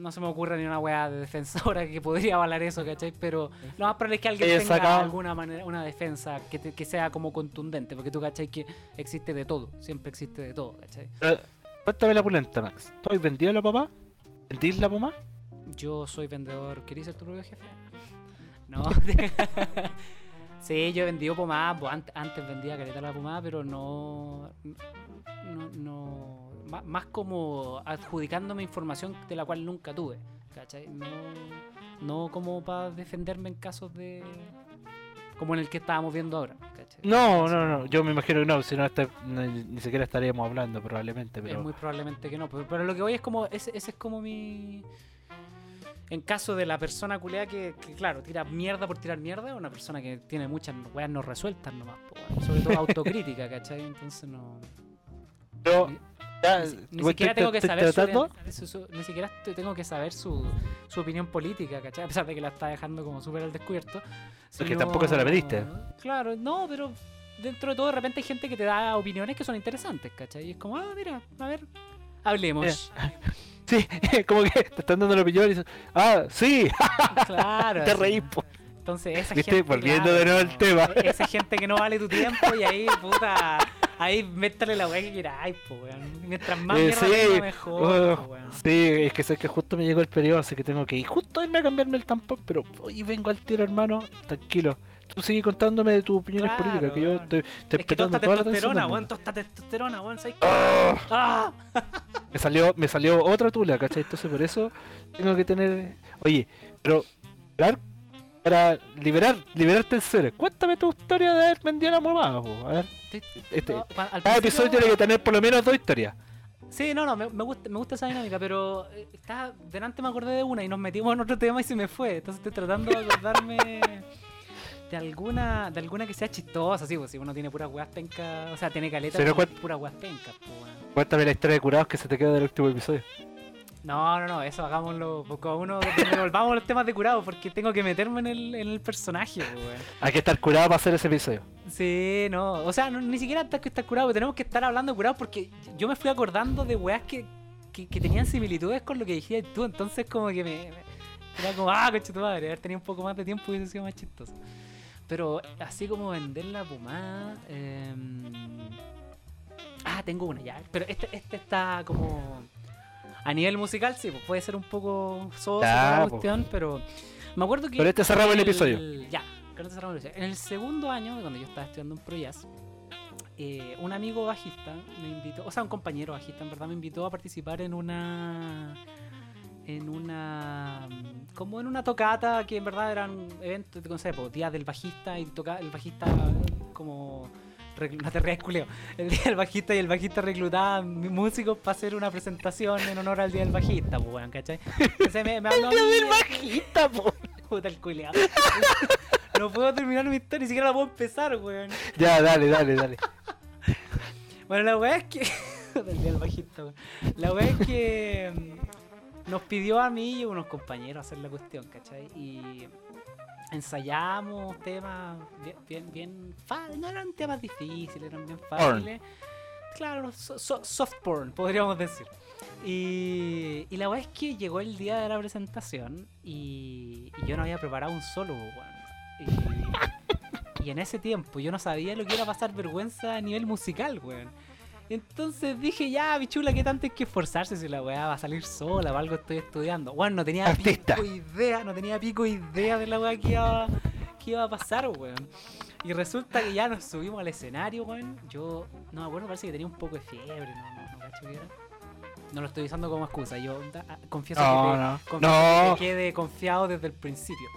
no se me ocurre ni una weá de defensora que podría avalar eso, ¿cachai? Pero lo más probable es que alguien tenga sacado- alguna manera, una defensa que, te- que sea como contundente, porque tú, ¿cachai? Que existe de todo, siempre existe de todo, ¿cachai? Eh, Cuéntame la pulenta, Max. ¿Tú has vendido la papá? ¿Vendís la mamá? Yo soy vendedor. ¿Querías ser tu propio jefe? No. sí, yo he vendido pomada. pues, antes, antes vendía caleta la pomada, pero no. No. no má- más como adjudicándome información de la cual nunca tuve. ¿Cachai? No, no como para defenderme en casos de. Como en el que estábamos viendo ahora. ¿cachai? No, no, no. Yo me imagino que no, si no, hasta- ni, siquiera estaríamos hablando probablemente. Es Pero muy probablemente que no. Pero, pero lo que voy es como. Ese, ese es como mi. En caso de la persona culea que, que, claro, tira mierda por tirar mierda, una persona que tiene muchas weas no resueltas nomás, po, sobre todo autocrítica, ¿cachai? Entonces no. Yo, Ni, ya, siquiera tengo que saber su, ni siquiera te- tengo que saber su, su opinión política, ¿cachai? A pesar de que la está dejando como súper al descubierto. Porque tampoco se la pediste. Claro, no, pero dentro de todo de repente hay gente que te da opiniones que son interesantes, ¿cachai? Y es como, ah, mira, a ver, hablemos. Sí, como que te están dando la opinión y dices, ah, sí, Claro. te reís. po. Entonces, esa ¿Viste? gente. Volviendo de nuevo al tema. e- Esa gente que no vale tu tiempo y ahí, puta. Ahí métale la weá que queráis, po, weón. Mientras más Eh, mierda sí, tenga, mejor, oh, po, weón. Sí, es que sé que justo me llegó el periodo, así que tengo que ir justo a irme a cambiarme el tampón, pero hoy vengo al tiro, hermano, tranquilo. Tú sigue contándome de tus opiniones Claro, políticas, que yo weón. estoy, estoy Es que toda testosterona, weón. Toda testosterona, weón. ¿sabes qué? ¡Ah! ¡Ah! Me salió, me salió otra tula, ¿cachai? Entonces por eso tengo que tener. Oye, pero para, para liberar, liberar tensiones, cuéntame tu historia de haber vendido la mamá, po. A ver, Te- este, no, pa- al cada episodio tiene que tener por lo menos dos historias. Sí, no, no, me, me gusta, me gusta esa dinámica, pero eh, estaba, delante me acordé de una y nos metimos en otro tema y se me fue. Entonces estoy tratando de acordarme de alguna, de alguna que sea chistosa, sí, pues si uno tiene puras weas pencas, o sea, tiene caleta Pero puras weas pencas, pues. Cuéntame la historia de curados que se te quedó del último episodio. No, no, no, eso hagámoslo, porque a uno volvamos a los temas de curado, porque tengo que meterme en el, en el personaje, pues. Hay que estar curado para hacer ese episodio. Sí, no, o sea, no- ni siquiera hay que estar curado, tenemos que estar hablando de curado porque yo me fui acordando de weas que, que, que tenían similitudes con lo que dijiste tú, entonces como que me, me- era como, ah, coche tu madre, haber tenido un poco más de tiempo hubiese sido más chistoso. Pero así como vender la pomada, em, ah, tengo una ya, pero este, este está como a nivel musical, sí, pues puede ser un poco soso la po. cuestión, pero me acuerdo que Con este cerramos el el- episodio. Ya, con este cerramos el episodio. En el segundo año, cuando yo estaba estudiando en ProJazz, eh, un amigo bajista me invitó, o sea, un compañero bajista, en verdad, me invitó a participar en una. En una. Como en una tocata que en verdad eran eventos, no sé, pues, días del bajista y toca el bajista como. No te culeo. El día del bajista y el bajista reclutaban músicos para hacer una presentación en honor al día del bajista, pues, weón, ¿cachai? Entonces me, me habló a mí- bajista, po. Puta el culiao. No puedo terminar mi historia, ni siquiera la puedo empezar, weón. Ya, dale, dale, dale. Bueno, la weá es que. Del día del bajista, weón. La weá es que. Nos pidió a mí y a unos compañeros hacer la cuestión, ¿cachai? Y. Ensayamos temas bien, bien, bien fáciles. No eran temas difíciles, eran bien fáciles. Claro, so- so- soft porn, podríamos decir. Y, y la weá es que llegó el día de la presentación y, y yo no había preparado un solo, weón. Y, y en ese tiempo yo no sabía lo que era pasar vergüenza a nivel musical, weón. Entonces dije, ya, bichula, ¿qué tanto hay que esforzarse si la weá va a salir sola o algo estoy estudiando? Bueno, no tenía Artista. pico idea, no tenía pico idea de la weá que iba, que iba a pasar, weón. Y resulta que ya nos subimos al escenario, weón. Yo no me acuerdo, parece que tenía un poco de fiebre, no, no, no cacho qué era. No lo estoy usando como excusa, yo da- ah, confieso No, que, te- no. confieso No. que quedé confiado desde el principio.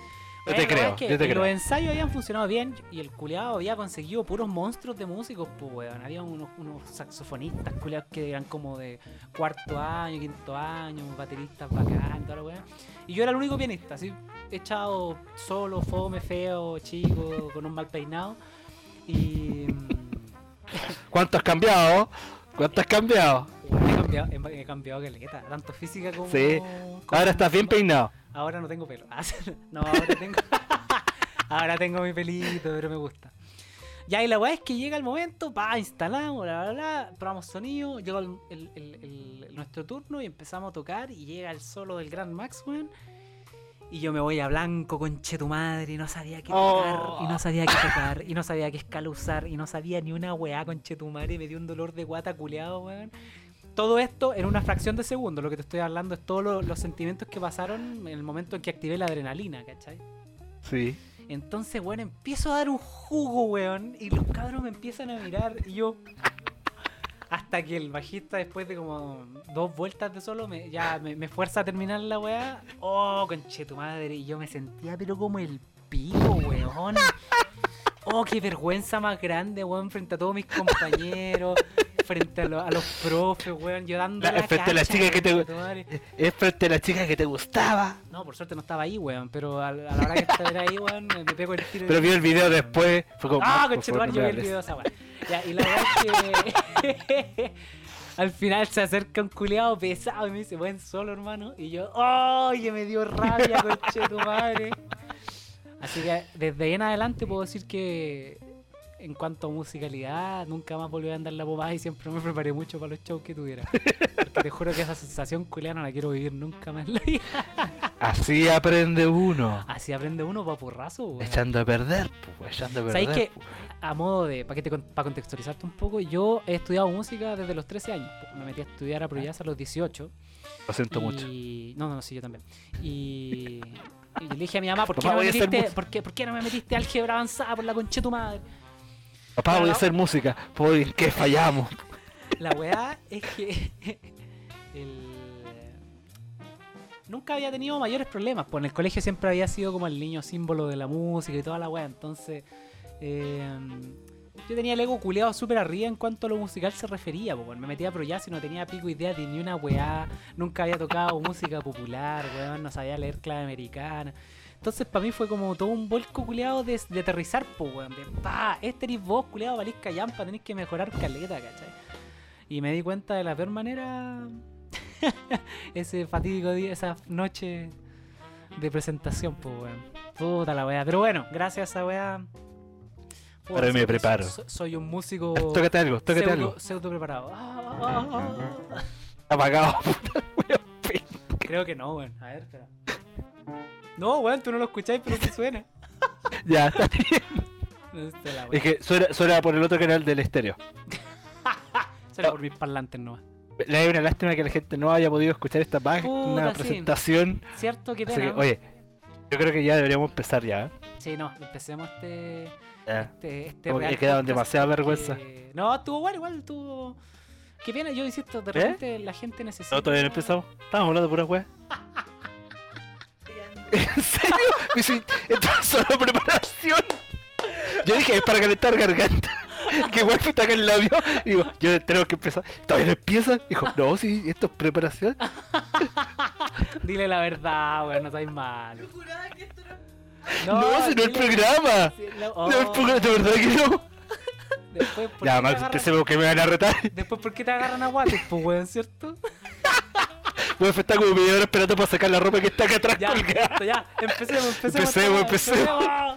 Yo te creo, yo te Los creo. ensayos habían funcionado bien y el culeado había conseguido puros monstruos de músicos, pues weón. Había unos, unos saxofonistas culeados que eran como de cuarto año, quinto año, bateristas bacán, toda la weá. Y yo era el único pianista, así, echado solo, fome, feo, chico, con un mal peinado. Y. mm, ¿Cuánto has cambiado? ¿Cuánto has cambiado? He cambiado, he, he cambiado caleta, tanto física como. Sí. como- Ahora estás bien peinado. Ahora no tengo pelo. Ah, no, ahora tengo. Ahora tengo mi pelito, pero me gusta. Ya, y la weá es que llega el momento, pa, instalamos, bla, bla, bla, probamos sonido, llega el, el- el- el- nuestro turno y empezamos a tocar y llega el solo del Grand Max, weón. Y yo me voy a blanco, conche tu madre, y no sabía qué tocar, Oh. y no sabía qué tocar, y no sabía qué escala usar, y no sabía ni una weá, conche tu madre, y me dio un dolor de guata culeado, weón. Todo esto en una fracción de segundo, lo que te estoy hablando es todos lo- los sentimientos que pasaron en el momento en que activé la adrenalina, ¿cachai? Sí. Entonces, weón, empiezo a dar un jugo, weón, y los cabros me empiezan a mirar y yo... Hasta que el bajista, después de como dos vueltas de solo, me, ya me, me fuerza a terminar la weá. Oh, conche tu madre. Y yo me sentía, pero como el pico, weón. Oh, qué vergüenza más grande, weón, frente a todos mis compañeros, frente a, lo- a los profes, weón, yo dando La- la, frente a la chica que te-. Es frente a la chica que te gustaba. No, por suerte no estaba ahí, weón, pero a, a la hora que estaba ahí, weón, me, pego el tiro. Pero vi el video después. Fue como. Ah, "Marco, por conchetumar, favor, yo vi el video de hables". esa. Ya, y la verdad es que al final se acerca un culiado pesado y me dice, buen solo, hermano. Y yo, que me dio rabia, conche tu madre. Así que desde ahí en adelante puedo decir que en cuanto a musicalidad, nunca más volví a andar la pomada y siempre me preparé mucho para los shows que tuviera. Porque te juro que esa sensación culiada no la quiero vivir nunca más en la vida. Así aprende uno. Así aprende uno papurrazo, weón. Echando a perder, pues, echando a perder. ¿Sabéis que, a modo de, para para contextualizarte un poco, yo he estudiado música desde los 13 años. Me metí a estudiar a Proyas a los 18. Lo siento mucho. y... No, no, no, sí, yo también. Y, y le dije a mi mamá, ¿por qué, no me metiste. ¿por, qué, ¿por qué no me metiste álgebra avanzada por la concha de tu madre? Papá, voy a hacer música. ¿Por en qué fallamos? La weá es que el- nunca había tenido mayores problemas. Pues en el colegio siempre había sido como el niño símbolo de la música y toda la weá. Entonces, eh, yo tenía el ego culeado súper arriba en cuanto a lo musical se refería. Pues, me metía pro jazz y no tenía pico idea de ni una weá. Nunca había tocado música popular, weón. No sabía leer clave americana. Entonces, para mí fue como todo un vuelco culeado de, aterrizar, pues, weón. De, pa, este eres vos, culeado, valís callampa, tenés que mejorar caleta, ¿cachai? Y me di cuenta de la peor manera ese fatídico día, esa noche de presentación, pues, weón. Puta la weá. Pero bueno, gracias a esa weá. Puedo Ahora me que preparo. so- soy un músico Tócate algo, tócate pseudo, algo. pseudo preparado. Ah, ah, ah, ah. Apagado, Creo que no, weón. A ver, espera. No, weón, tú no lo escucháis, pero sí suena. Ya, está bien. No. Es que suena, suena por el otro canal del estéreo. Suena por mis parlantes nomás. Le da una lástima que la gente no haya podido escuchar esta página, sí. presentación. ¿Cierto? Qué pena. que, oye, yo creo que ya deberíamos empezar ya. ¿eh? Sí, no, empecemos este. Ya. este, este Como que quedaron demasiada vergüenza. No, estuvo bueno, igual estuvo. Qué pena, yo insisto, de ¿Eh? repente la gente necesita. No, todavía no empezamos. Estábamos hablando de pura weá. ¿En serio? Me dice, esto es solo preparación. Yo dije, es para calentar garganta. Que igual me taca el labio. Digo, yo tengo que empezar. ¿Todavía no empieza? Dijo, no, sí, esto es preparación. Dile la verdad, weón, no estáis mal. Yo juraba que esto era. No, si no el programa. No, el oh, programa, de verdad que no. Después, ¿por Ya, Max, empecemos que me van a retar. Después, ¿por qué te agarran a guates, pues, weón, cierto? A estar como media hora esperando para sacar la ropa que está acá atrás Ya, colgada. listo, ya, empecemos, empecemos. Empecemos, weá, empecemos.